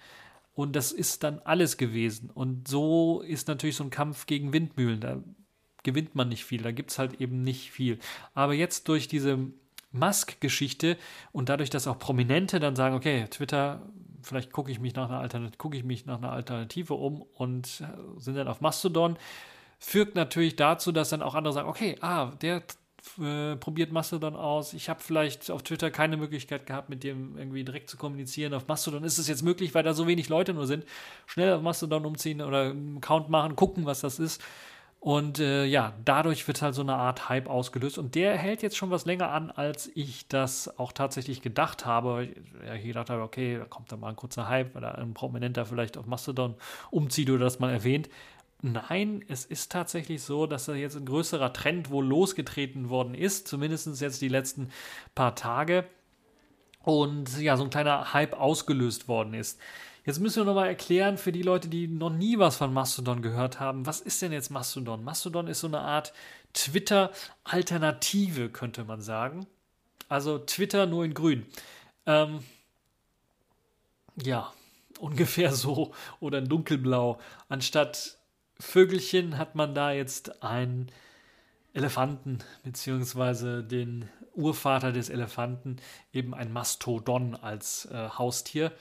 Und das ist dann alles gewesen. Und so ist natürlich so ein Kampf gegen Windmühlen. Da gewinnt man nicht viel, da gibt es halt eben nicht viel. Aber jetzt durch diese Musk-Geschichte und dadurch, dass auch Prominente dann sagen, okay, Twitter, vielleicht gucke ich mich nach einer Alternative, gucke ich mich nach einer Alternative um und äh, sind dann auf Mastodon führt natürlich dazu, dass dann auch andere sagen, okay, ah, der äh, probiert Mastodon aus. Ich habe vielleicht auf Twitter keine Möglichkeit gehabt, mit dem irgendwie direkt zu kommunizieren. Auf Mastodon ist es jetzt möglich, weil da so wenig Leute nur sind. Schnell auf Mastodon umziehen oder einen Account machen, gucken, was das ist. Und äh, ja, dadurch wird halt so eine Art Hype ausgelöst. Und der hält jetzt schon was länger an, als ich das auch tatsächlich gedacht habe. Ich gedacht habe, okay, da kommt dann mal ein kurzer Hype, weil da ein Prominenter vielleicht auf Mastodon umzieht oder das mal erwähnt. Nein, es ist tatsächlich so, dass da jetzt ein größerer Trend wohl losgetreten worden ist, zumindest jetzt die letzten paar Tage. Und ja, so ein kleiner Hype ausgelöst worden ist. Jetzt müssen wir nochmal erklären für die Leute, die noch nie was von Mastodon gehört haben, was ist denn jetzt Mastodon? Mastodon ist so eine Art Twitter-Alternative, könnte man sagen. Also Twitter nur in grün. Ähm, ja, ungefähr so oder in dunkelblau. Anstatt Vögelchen hat man da jetzt einen Elefanten, beziehungsweise den Urvater des Elefanten, eben ein Mastodon als äh, Haustier,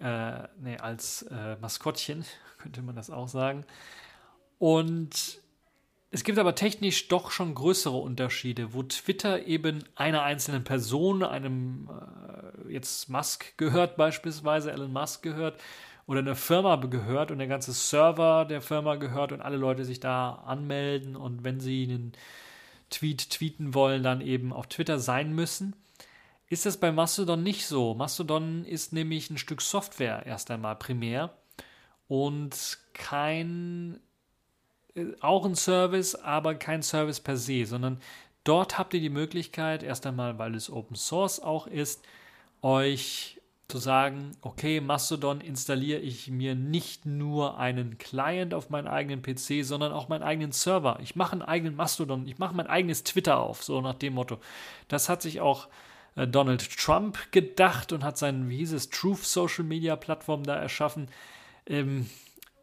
äh, nee, als äh, Maskottchen, könnte man das auch sagen. Und es gibt aber technisch doch schon größere Unterschiede, wo Twitter eben einer einzelnen Person, einem äh, jetzt Musk gehört beispielsweise, Elon Musk gehört, oder eine Firma gehört und der ganze Server der Firma gehört und alle Leute sich da anmelden und wenn sie einen Tweet tweeten wollen, dann eben auf Twitter sein müssen. Ist das bei Mastodon nicht so? Mastodon ist nämlich ein Stück Software erst einmal primär und kein, äh, auch ein Service, aber kein Service per se, sondern dort habt ihr die Möglichkeit, erst einmal, weil es Open Source auch ist, euch zu sagen, okay, Mastodon installiere ich mir nicht nur einen Client auf meinen eigenen PC, sondern auch meinen eigenen Server. Ich mache einen eigenen Mastodon, ich mache mein eigenes Twitter auf, so nach dem Motto. Das hat sich auch äh, Donald Trump gedacht und hat seinen, wie hieß es, Truth Social Media Plattform da erschaffen. Ähm,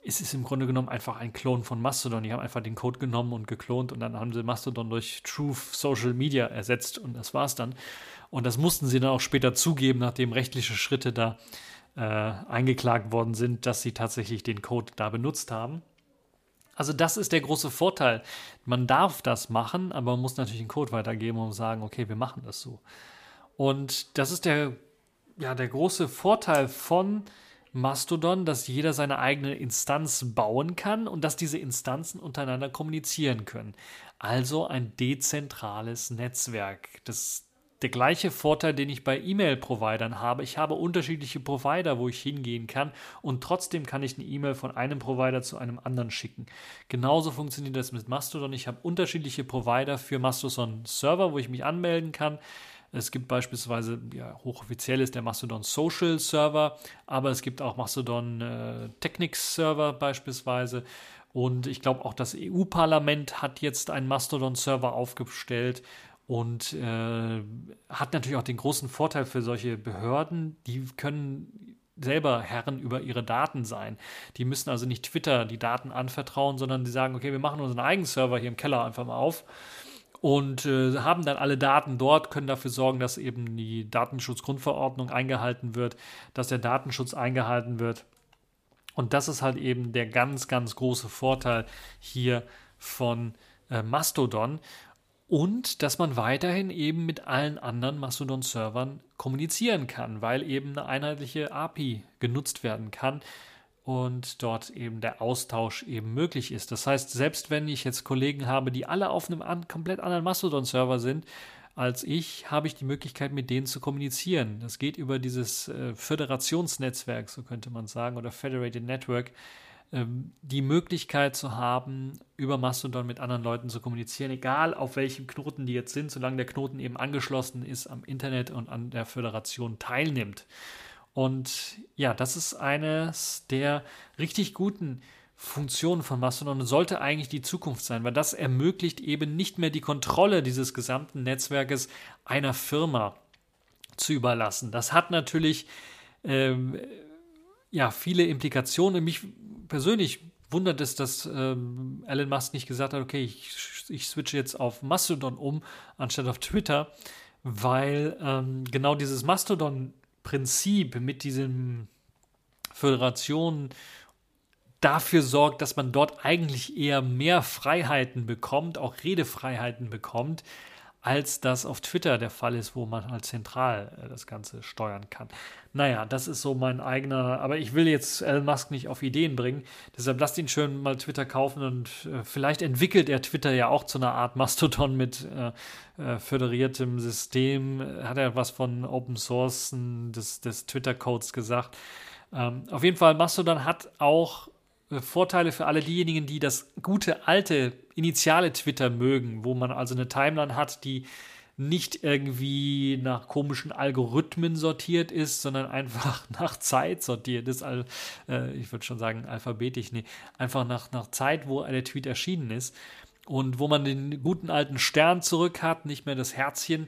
es ist im Grunde genommen einfach ein Klon von Mastodon. Die haben einfach den Code genommen und geklont und dann haben sie Mastodon durch Truth Social Media ersetzt und das war's dann. Und das mussten sie dann auch später zugeben, nachdem rechtliche Schritte da äh, eingeklagt worden sind, dass sie tatsächlich den Code da benutzt haben. Also das ist der große Vorteil. Man darf das machen, aber man muss natürlich den Code weitergeben und sagen, okay, wir machen das so. Und das ist der, ja, der große Vorteil von Mastodon, dass jeder seine eigene Instanz bauen kann und dass diese Instanzen untereinander kommunizieren können. Also ein dezentrales Netzwerk. Das der gleiche Vorteil, den ich bei E-Mail-Providern habe. Ich habe unterschiedliche Provider, wo ich hingehen kann und trotzdem kann ich eine E-Mail von einem Provider zu einem anderen schicken. Genauso funktioniert das mit Mastodon. Ich habe unterschiedliche Provider für Mastodon-Server, wo ich mich anmelden kann. Es gibt beispielsweise, ja, hochoffiziell ist der Mastodon Social Server, aber es gibt auch Mastodon äh, Technics Server beispielsweise. Und ich glaube auch das EU-Parlament hat jetzt einen Mastodon-Server aufgestellt und äh, hat natürlich auch den großen Vorteil für solche Behörden, die können selber Herren über ihre Daten sein. Die müssen also nicht Twitter die Daten anvertrauen, sondern die sagen, okay, wir machen unseren eigenen Server hier im Keller einfach mal auf und äh, haben dann alle Daten dort, können dafür sorgen, dass eben die Datenschutzgrundverordnung eingehalten wird, dass der Datenschutz eingehalten wird. Und das ist halt eben der ganz, ganz große Vorteil hier von äh, Mastodon und dass man weiterhin eben mit allen anderen Mastodon-Servern kommunizieren kann, weil eben eine einheitliche API genutzt werden kann und dort eben der Austausch eben möglich ist. Das heißt, selbst wenn ich jetzt Kollegen habe, die alle auf einem an, komplett anderen Mastodon-Server sind als ich, habe ich die Möglichkeit, mit denen zu kommunizieren. Das geht über dieses äh, Föderationsnetzwerk, so könnte man sagen, oder Federated Network, die Möglichkeit zu haben, über Mastodon mit anderen Leuten zu kommunizieren, egal auf welchem Knoten die jetzt sind, solange der Knoten eben angeschlossen ist am Internet und an der Föderation teilnimmt. Und ja, das ist eines der richtig guten Funktionen von Mastodon und sollte eigentlich die Zukunft sein, weil das ermöglicht eben nicht mehr die Kontrolle dieses gesamten Netzwerkes einer Firma zu überlassen. Das hat natürlich ähm, ja viele Implikationen. Mich persönlich wundert es, dass ähm, Elon Musk nicht gesagt hat, okay, ich, ich switche jetzt auf Mastodon um, anstatt auf Twitter, weil ähm, genau dieses Mastodon-Prinzip mit diesen Föderationen dafür sorgt, dass man dort eigentlich eher mehr Freiheiten bekommt, auch Redefreiheiten bekommt, als das auf Twitter der Fall ist, wo man halt zentral äh, das Ganze steuern kann. Naja, das ist so mein eigener, aber ich will jetzt Elon Musk nicht auf Ideen bringen, deshalb lasst ihn schön mal Twitter kaufen und äh, vielleicht entwickelt er Twitter ja auch zu einer Art Mastodon mit äh, äh, föderiertem System. Hat er was von Open Source des, des Twitter-Codes gesagt. Ähm, auf jeden Fall, Mastodon hat auch äh, Vorteile für alle diejenigen, die das gute alte initiale Twitter mögen, wo man also eine Timeline hat, die nicht irgendwie nach komischen Algorithmen sortiert ist, sondern einfach nach Zeit sortiert ist. Also, äh, ich würde schon sagen alphabetisch, nee, einfach nach, nach Zeit, wo der Tweet erschienen ist. Und wo man den guten alten Stern zurück hat, nicht mehr das Herzchen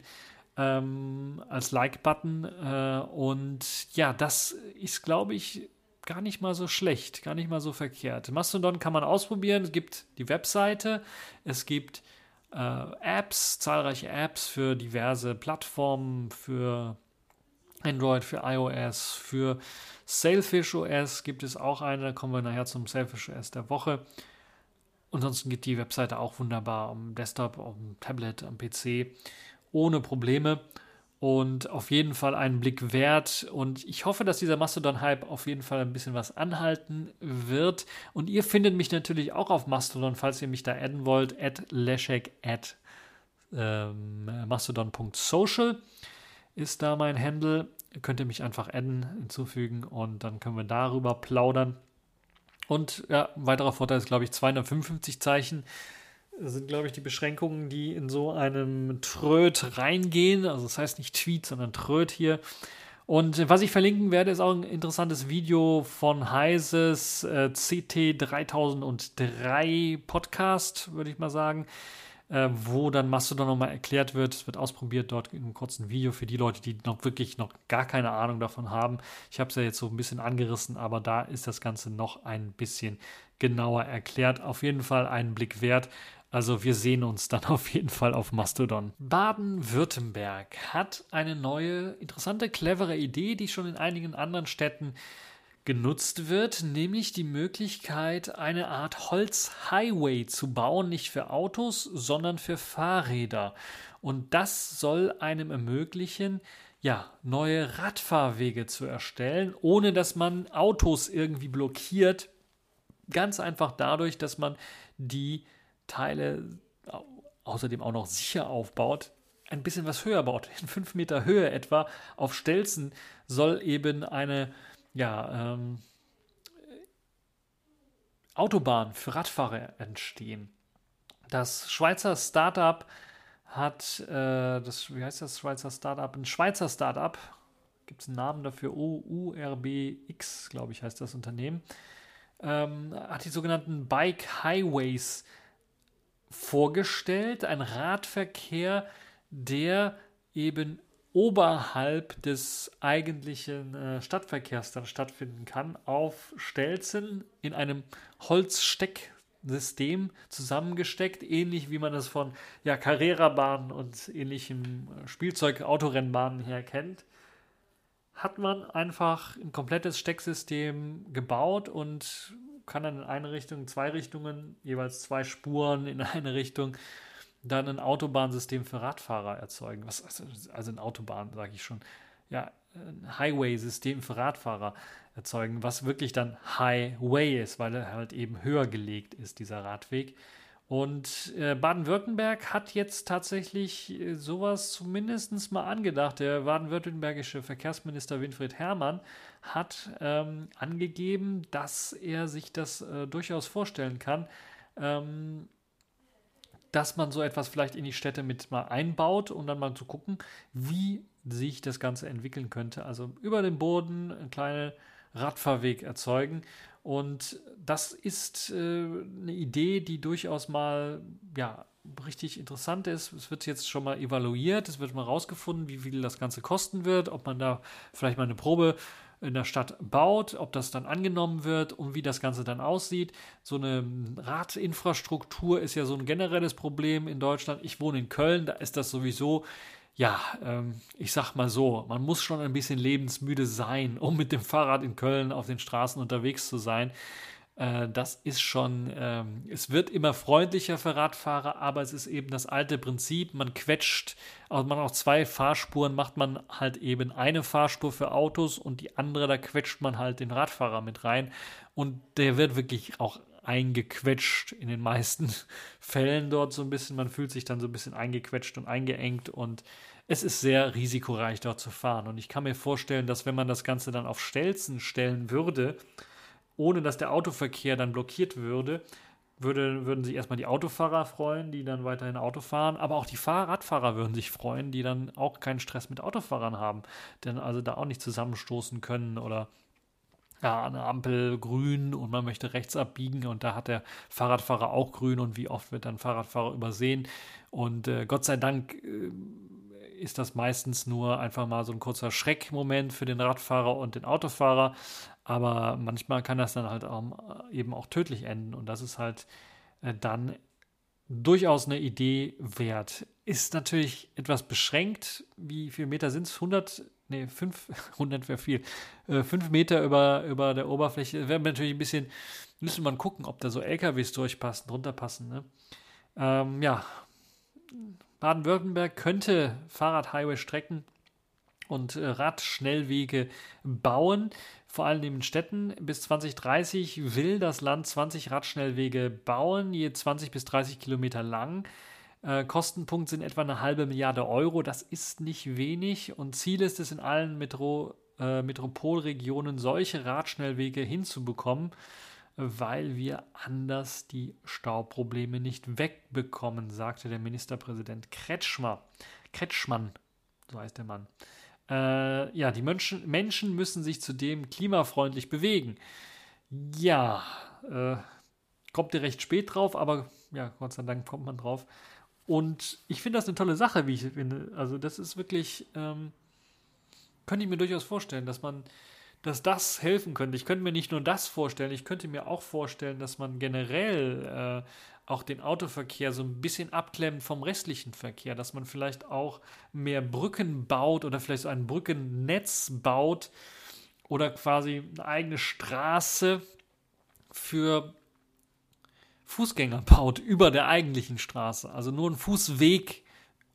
ähm, als Like-Button. Äh, und ja, das ist, glaube ich, gar nicht mal so schlecht, gar nicht mal so verkehrt. Mastodon kann man ausprobieren. Es gibt die Webseite, es gibt äh, Apps, zahlreiche Apps für diverse Plattformen, für Android, für iOS, für Sailfish OS gibt es auch eine. Da kommen wir nachher zum Sailfish OS der Woche. Ansonsten geht die Webseite auch wunderbar am Desktop, am Tablet, am PC ohne Probleme und auf jeden Fall einen Blick wert. Und ich hoffe, dass dieser Mastodon-Hype auf jeden Fall ein bisschen was anhalten wird. Und ihr findet mich natürlich auch auf Mastodon, falls ihr mich da adden wollt, at leszek at ähm, mastodon.social ist da mein Handle. Könnt ihr mich einfach adden, hinzufügen und dann können wir darüber plaudern. Und ja, ein weiterer Vorteil ist, glaube ich, 255 Zeichen sind, glaube ich, die Beschränkungen, die in so einem Tröd reingehen. Also das heißt nicht Tweet, sondern Tröd hier. Und was ich verlinken werde, ist auch ein interessantes Video von Heises äh, CT 3003 Podcast, würde ich mal sagen, äh, wo dann Mastodon nochmal erklärt wird. Es wird ausprobiert dort in einem kurzen Video für die Leute, die noch wirklich noch gar keine Ahnung davon haben. Ich habe es ja jetzt so ein bisschen angerissen, aber da ist das Ganze noch ein bisschen genauer erklärt. Auf jeden Fall einen Blick wert. Also wir sehen uns dann auf jeden Fall auf Mastodon. Baden-Württemberg hat eine neue, interessante, clevere Idee, die schon in einigen anderen Städten genutzt wird, nämlich die Möglichkeit, eine Art Holzhighway zu bauen, nicht für Autos, sondern für Fahrräder. Und das soll einem ermöglichen, ja, neue Radfahrwege zu erstellen, ohne dass man Autos irgendwie blockiert. Ganz einfach dadurch, dass man die Teile außerdem auch noch sicher aufbaut. ein bisschen was höher baut. In fünf Meter Höhe etwa auf Stelzen soll eben eine ja, ähm, Autobahn für Radfahrer entstehen. Das Schweizer Startup hat, äh, das, wie heißt das Schweizer Startup? Ein Schweizer Startup, gibt es einen Namen dafür, URBX, glaube ich, heißt das Unternehmen, ähm, hat die sogenannten Bike Highways vorgestellt, ein Radverkehr, der eben oberhalb des eigentlichen äh, Stadtverkehrs dann stattfinden kann, auf Stelzen in einem Holzstecksystem zusammengesteckt, ähnlich wie man das von ja, Carrera-Bahnen und ähnlichen äh, Spielzeug-Autorennbahnen her kennt, hat man einfach ein komplettes Stecksystem gebaut und kann dann in eine Richtung, zwei Richtungen, jeweils zwei Spuren in eine Richtung dann ein Autobahnsystem für Radfahrer erzeugen. Was, also, also ein Autobahn, sage ich schon. Ja, ein Highway-System für Radfahrer erzeugen, was wirklich dann Highway ist, weil er halt eben höher gelegt ist, dieser Radweg. Und äh, Baden-Württemberg hat jetzt tatsächlich äh, sowas zumindest mal angedacht. Der baden-württembergische Verkehrsminister Winfried Herrmann hat ähm, angegeben, dass er sich das äh, durchaus vorstellen kann, ähm, dass man so etwas vielleicht in die Städte mit mal einbaut und dann mal zu gucken, wie sich das Ganze entwickeln könnte. Also über den Boden einen kleinen Radfahrweg erzeugen. Und das ist äh, eine Idee, die durchaus mal ja, richtig interessant ist. Es wird jetzt schon mal evaluiert, es wird mal rausgefunden, wie viel das Ganze kosten wird, ob man da vielleicht mal eine Probe in der Stadt baut, ob das dann angenommen wird und wie das Ganze dann aussieht. So eine Radinfrastruktur ist ja so ein generelles Problem in Deutschland. Ich wohne in Köln, da ist das sowieso, ja, ähm, ich sag mal so, man muss schon ein bisschen lebensmüde sein, um mit dem Fahrrad in Köln auf den Straßen unterwegs zu sein. Äh, das ist schon, ähm, es wird immer freundlicher für Radfahrer, aber es ist eben das alte Prinzip, man quetscht, also man auch zwei Fahrspuren macht man halt eben eine Fahrspur für Autos und die andere, da quetscht man halt den Radfahrer mit rein und der wird wirklich auch eingequetscht in den meisten Fällen dort so ein bisschen. Man fühlt sich dann so ein bisschen eingequetscht und eingeengt und es ist sehr risikoreich dort zu fahren. Und ich kann mir vorstellen, dass wenn man das Ganze dann auf Stelzen stellen würde, ohne dass der Autoverkehr dann blockiert würde, würde, würden sich erstmal die Autofahrer freuen, die dann weiterhin Auto fahren, aber auch die Fahrradfahrer würden sich freuen, die dann auch keinen Stress mit Autofahrern haben, denn also da auch nicht zusammenstoßen können oder ja, eine Ampel grün und man möchte rechts abbiegen und da hat der Fahrradfahrer auch grün und wie oft wird dann Fahrradfahrer übersehen und äh, Gott sei Dank äh, ist das meistens nur einfach mal so ein kurzer Schreckmoment für den Radfahrer und den Autofahrer. Aber manchmal kann das dann halt auch, eben auch tödlich enden. Und das ist halt äh, dann durchaus eine Idee wert. Ist natürlich etwas beschränkt. Wie viele Meter sind es? 100? Nee, 500 wäre viel. Äh, 5 Meter über, über der Oberfläche. Wäre natürlich ein bisschen, müsste man gucken, ob da so LKWs durchpassen, drunter passen. Ne? Ähm, ja, Baden-Württemberg könnte Fahrradhighway-Strecken und äh, Radschnellwege bauen, vor allem in Städten. Bis 2030 will das Land 20 Radschnellwege bauen, je 20 bis 30 Kilometer lang. Äh, Kostenpunkt sind etwa eine halbe Milliarde Euro. Das ist nicht wenig und Ziel ist es in allen Metro, äh, Metropolregionen solche Radschnellwege hinzubekommen weil wir anders die Stauprobleme nicht wegbekommen, sagte der Ministerpräsident Kretschmer. Kretschmann, so heißt der Mann. Äh, ja, die Menschen, Menschen müssen sich zudem klimafreundlich bewegen. Ja, äh, kommt ihr recht spät drauf, aber ja, Gott sei Dank kommt man drauf. Und ich finde das eine tolle Sache, wie ich finde. Also, das ist wirklich, ähm, könnte ich mir durchaus vorstellen, dass man dass das helfen könnte. Ich könnte mir nicht nur das vorstellen, ich könnte mir auch vorstellen, dass man generell äh, auch den Autoverkehr so ein bisschen abklemmt vom restlichen Verkehr, dass man vielleicht auch mehr Brücken baut oder vielleicht so ein Brückennetz baut oder quasi eine eigene Straße für Fußgänger baut über der eigentlichen Straße. Also nur ein Fußweg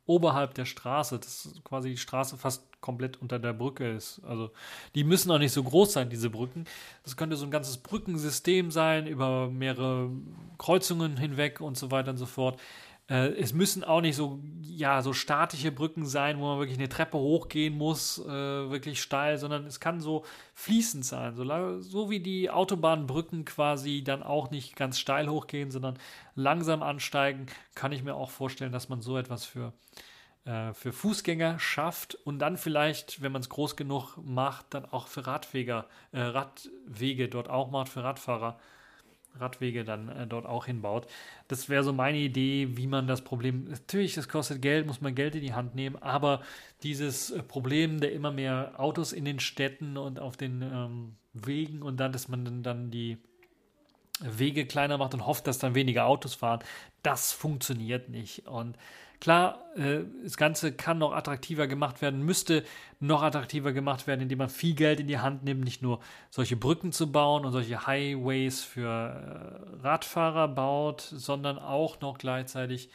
oberhalb der Straße, dass quasi die Straße fast komplett unter der Brücke ist. Also die müssen auch nicht so groß sein, diese Brücken. Das könnte so ein ganzes Brückensystem sein, über mehrere Kreuzungen hinweg und so weiter und so fort. Äh, es müssen auch nicht so, ja, so statische Brücken sein, wo man wirklich eine Treppe hochgehen muss, äh, wirklich steil, sondern es kann so fließend sein. So, so wie die Autobahnbrücken quasi dann auch nicht ganz steil hochgehen, sondern langsam ansteigen, kann ich mir auch vorstellen, dass man so etwas für, äh, für Fußgänger schafft und dann vielleicht, wenn man es groß genug macht, dann auch für Radweger, äh, Radwege dort auch macht, für Radfahrer. Radwege dann äh, dort auch hinbaut. Das wäre so meine Idee, wie man das Problem. Natürlich, das kostet Geld, muss man Geld in die Hand nehmen, aber dieses äh, Problem der immer mehr Autos in den Städten und auf den ähm, Wegen und dann, dass man dann die Wege kleiner macht und hofft, dass dann weniger Autos fahren, das funktioniert nicht. Und Klar, äh, das Ganze kann noch attraktiver gemacht werden, müsste noch attraktiver gemacht werden, indem man viel Geld in die Hand nimmt, nicht nur solche Brücken zu bauen und solche Highways für äh, Radfahrer baut, sondern auch noch gleichzeitig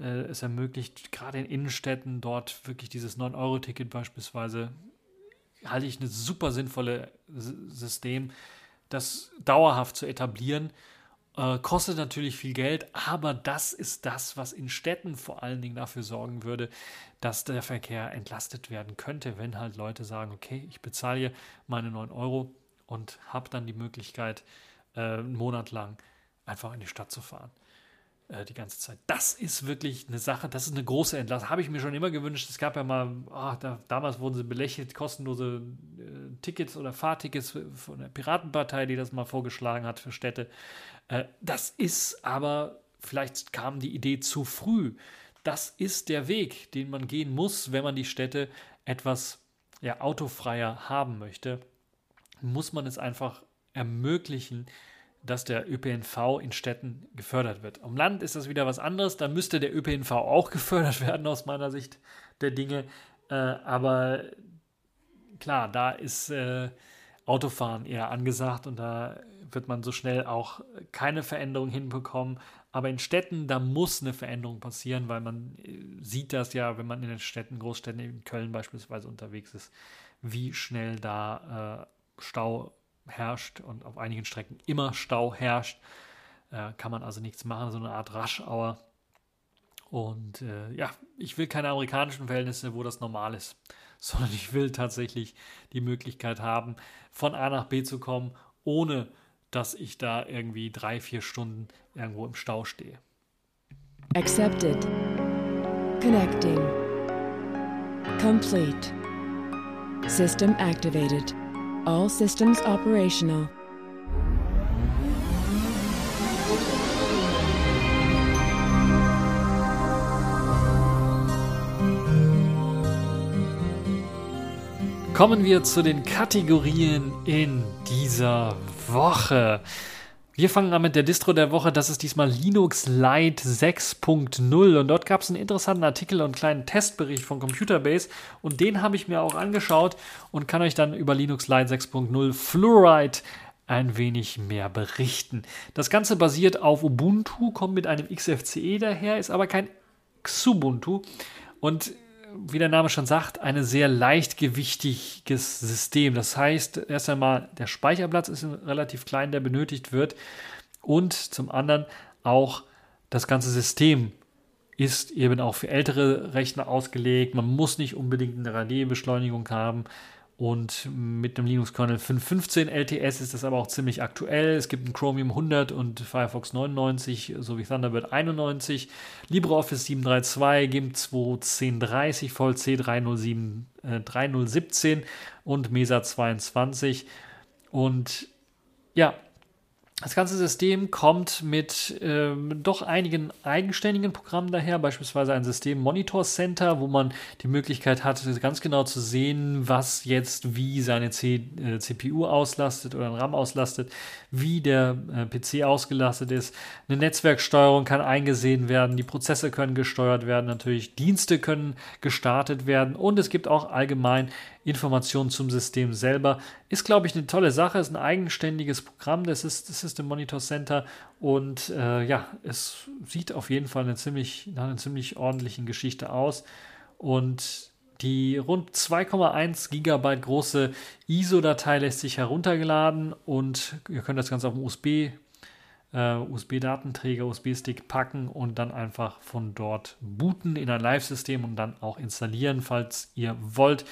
äh, es ermöglicht, gerade in Innenstädten dort wirklich dieses 9-Euro-Ticket beispielsweise, halte ich eine super sinnvolle System, das dauerhaft zu etablieren äh, kostet natürlich viel Geld, aber das ist das, was in Städten vor allen Dingen dafür sorgen würde, dass der Verkehr entlastet werden könnte, wenn halt Leute sagen, okay, ich bezahle hier meine 9 Euro und habe dann die Möglichkeit, äh, einen Monat lang einfach in die Stadt zu fahren. Äh, die ganze Zeit. Das ist wirklich eine Sache, das ist eine große Entlastung. Habe ich mir schon immer gewünscht. Es gab ja mal, oh, da, damals wurden sie belächelt, kostenlose äh, Tickets oder Fahrtickets von der Piratenpartei, die das mal vorgeschlagen hat für Städte. Äh, das ist aber, vielleicht kam die Idee zu früh. Das ist der Weg, den man gehen muss, wenn man die Städte etwas ja, autofreier haben möchte. Muss man es einfach ermöglichen, dass der ÖPNV in Städten gefördert wird. Am Land ist das wieder was anderes. Da müsste der ÖPNV auch gefördert werden, aus meiner Sicht der Dinge. Äh, aber klar, da ist äh, Autofahren eher angesagt und da wird man so schnell auch keine Veränderung hinbekommen. Aber in Städten, da muss eine Veränderung passieren, weil man äh, sieht das ja, wenn man in den Städten, Großstädten, in Köln beispielsweise unterwegs ist, wie schnell da äh, Stau herrscht und auf einigen Strecken immer Stau herrscht. Äh, kann man also nichts machen, so eine Art Raschauer. Und äh, ja, ich will keine amerikanischen Verhältnisse, wo das normal ist, sondern ich will tatsächlich die Möglichkeit haben, von A nach B zu kommen, ohne dass ich da irgendwie drei, vier Stunden irgendwo im Stau stehe. Accepted. Connecting. Complete. System activated. All systems operational. Kommen wir zu den Kategorien in dieser Woche. Wir fangen an mit der Distro der Woche. Das ist diesmal Linux Lite 6.0. Und dort gab es einen interessanten Artikel und einen kleinen Testbericht von Computerbase. Und den habe ich mir auch angeschaut und kann euch dann über Linux Lite 6.0 Fluoride ein wenig mehr berichten. Das Ganze basiert auf Ubuntu, kommt mit einem XFCE daher, ist aber kein Xubuntu. Und wie der Name schon sagt, ein sehr leichtgewichtiges System. Das heißt, erst einmal, der Speicherplatz ist relativ klein, der benötigt wird. Und zum anderen auch das ganze System ist eben auch für ältere Rechner ausgelegt. Man muss nicht unbedingt eine RAD-Beschleunigung haben. Und mit dem Linux-Kernel 5.15 LTS ist das aber auch ziemlich aktuell. Es gibt ein Chromium 100 und Firefox 99 sowie Thunderbird 91, LibreOffice 732, GIMP 2.1030, VLC 307, äh, 3017 und Mesa 22. Und ja, das ganze System kommt mit ähm, doch einigen eigenständigen Programmen daher, beispielsweise ein System Monitor Center, wo man die Möglichkeit hat, ganz genau zu sehen, was jetzt wie seine C äh, CPU auslastet oder ein RAM auslastet, wie der äh, PC ausgelastet ist. Eine Netzwerksteuerung kann eingesehen werden, die Prozesse können gesteuert werden, natürlich Dienste können gestartet werden und es gibt auch allgemein Informationen zum System selber. Ist, glaube ich, eine tolle Sache, ist ein eigenständiges Programm, das ist das System Monitor Center und äh, ja, es sieht auf jeden Fall eine ziemlich, nach einer ziemlich ordentlichen Geschichte aus und die rund 2,1 Gigabyte große ISO-Datei lässt sich heruntergeladen und ihr könnt das Ganze auf dem USB äh, USB-Datenträger, USB-Stick packen und dann einfach von dort booten in ein Live-System und dann auch installieren, falls ihr wollt.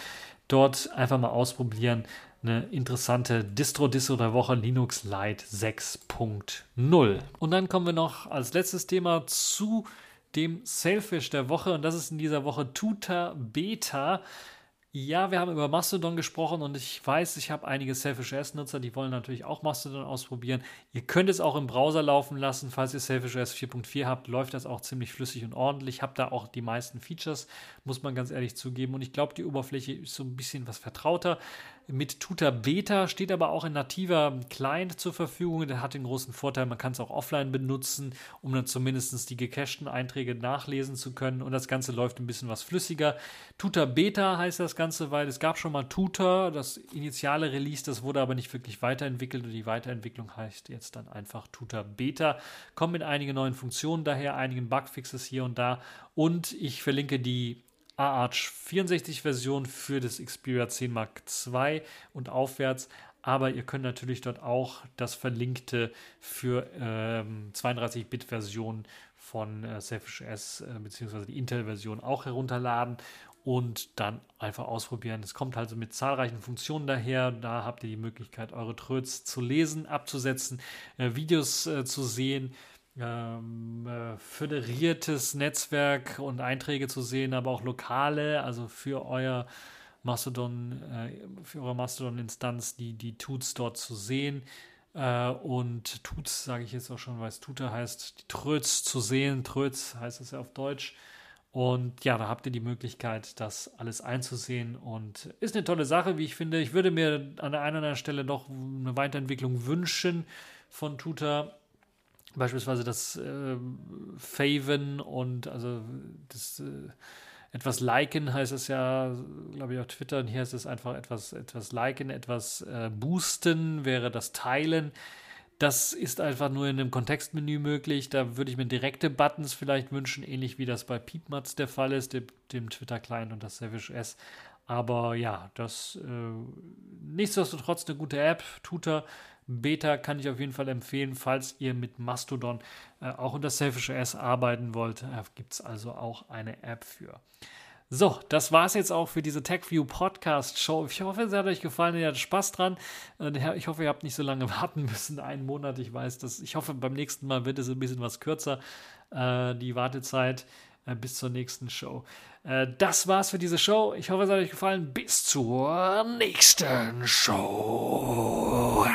Dort einfach mal ausprobieren. Eine interessante Distro-Disso der Woche Linux Lite 6.0. Und dann kommen wir noch als letztes Thema zu dem Sailfish der Woche und das ist in dieser Woche Tuta Beta. Ja, wir haben über Mastodon gesprochen und ich weiß, ich habe einige Selfish S-Nutzer, die wollen natürlich auch Mastodon ausprobieren. Ihr könnt es auch im Browser laufen lassen, falls ihr Selfish S 4.4 habt, läuft das auch ziemlich flüssig und ordentlich. Habt da auch die meisten Features, muss man ganz ehrlich zugeben. Und ich glaube, die Oberfläche ist so ein bisschen was vertrauter mit Tutor Beta, steht aber auch ein nativer Client zur Verfügung. Der hat den großen Vorteil, man kann es auch offline benutzen, um dann zumindest die gecachten Einträge nachlesen zu können. Und das Ganze läuft ein bisschen was flüssiger. Tutor Beta heißt das Ganze, weil es gab schon mal Tutor, das initiale Release, das wurde aber nicht wirklich weiterentwickelt und die Weiterentwicklung heißt jetzt dann einfach Tutor Beta. Kommt mit einigen neuen Funktionen daher, einigen Bugfixes hier und da. Und ich verlinke die AArch 64 Version für das Xperia 10 Mark II und aufwärts. Aber ihr könnt natürlich dort auch das verlinkte für ähm, 32-Bit-Version von äh, Selfish S äh, bzw. die Intel-Version auch herunterladen und dann einfach ausprobieren. Es kommt also mit zahlreichen Funktionen daher. Da habt ihr die Möglichkeit, eure Tröts zu lesen, abzusetzen, äh, Videos äh, zu sehen ähm, äh, föderiertes Netzwerk und Einträge zu sehen, aber auch lokale, also für euer Mastodon, äh, für eure Mastodon-Instanz, die, die Tuts dort zu sehen. Äh, und Tuts, sage ich jetzt auch schon, weil es Tutor heißt, die Tröts zu sehen. Tröts heißt es ja auf Deutsch. Und ja, da habt ihr die Möglichkeit, das alles einzusehen. Und ist eine tolle Sache, wie ich finde. Ich würde mir an der einen oder anderen Stelle noch eine Weiterentwicklung wünschen von Tutor beispielsweise das äh, Faven und also das äh, etwas liken heißt es ja, glaube ich, auf Twitter. Und hier ist es einfach etwas, etwas liken, etwas äh, boosten, wäre das Teilen. Das ist einfach nur in einem Kontextmenü möglich. Da würde ich mir direkte Buttons vielleicht wünschen, ähnlich wie das bei Peepmats der Fall ist, dem, dem Twitter-Client und das Savage S. Aber ja, das äh, nichtsdestotrotz eine gute App. Tutor Beta kann ich auf jeden Fall empfehlen, falls ihr mit Mastodon äh, auch unter Selfish S arbeiten wollt. Da gibt es also auch eine App für. So, das war es jetzt auch für diese TechView Podcast Show. Ich hoffe, es hat euch gefallen, ihr hattet Spaß dran. Ich hoffe, ihr habt nicht so lange warten müssen, einen Monat. Ich weiß, dass ich hoffe, beim nächsten Mal wird es ein bisschen was kürzer, äh, die Wartezeit äh, äh, bis zur nächsten Show. Äh, das war's für diese Show. Ich hoffe, es hat euch gefallen. Bis zur nächsten Show.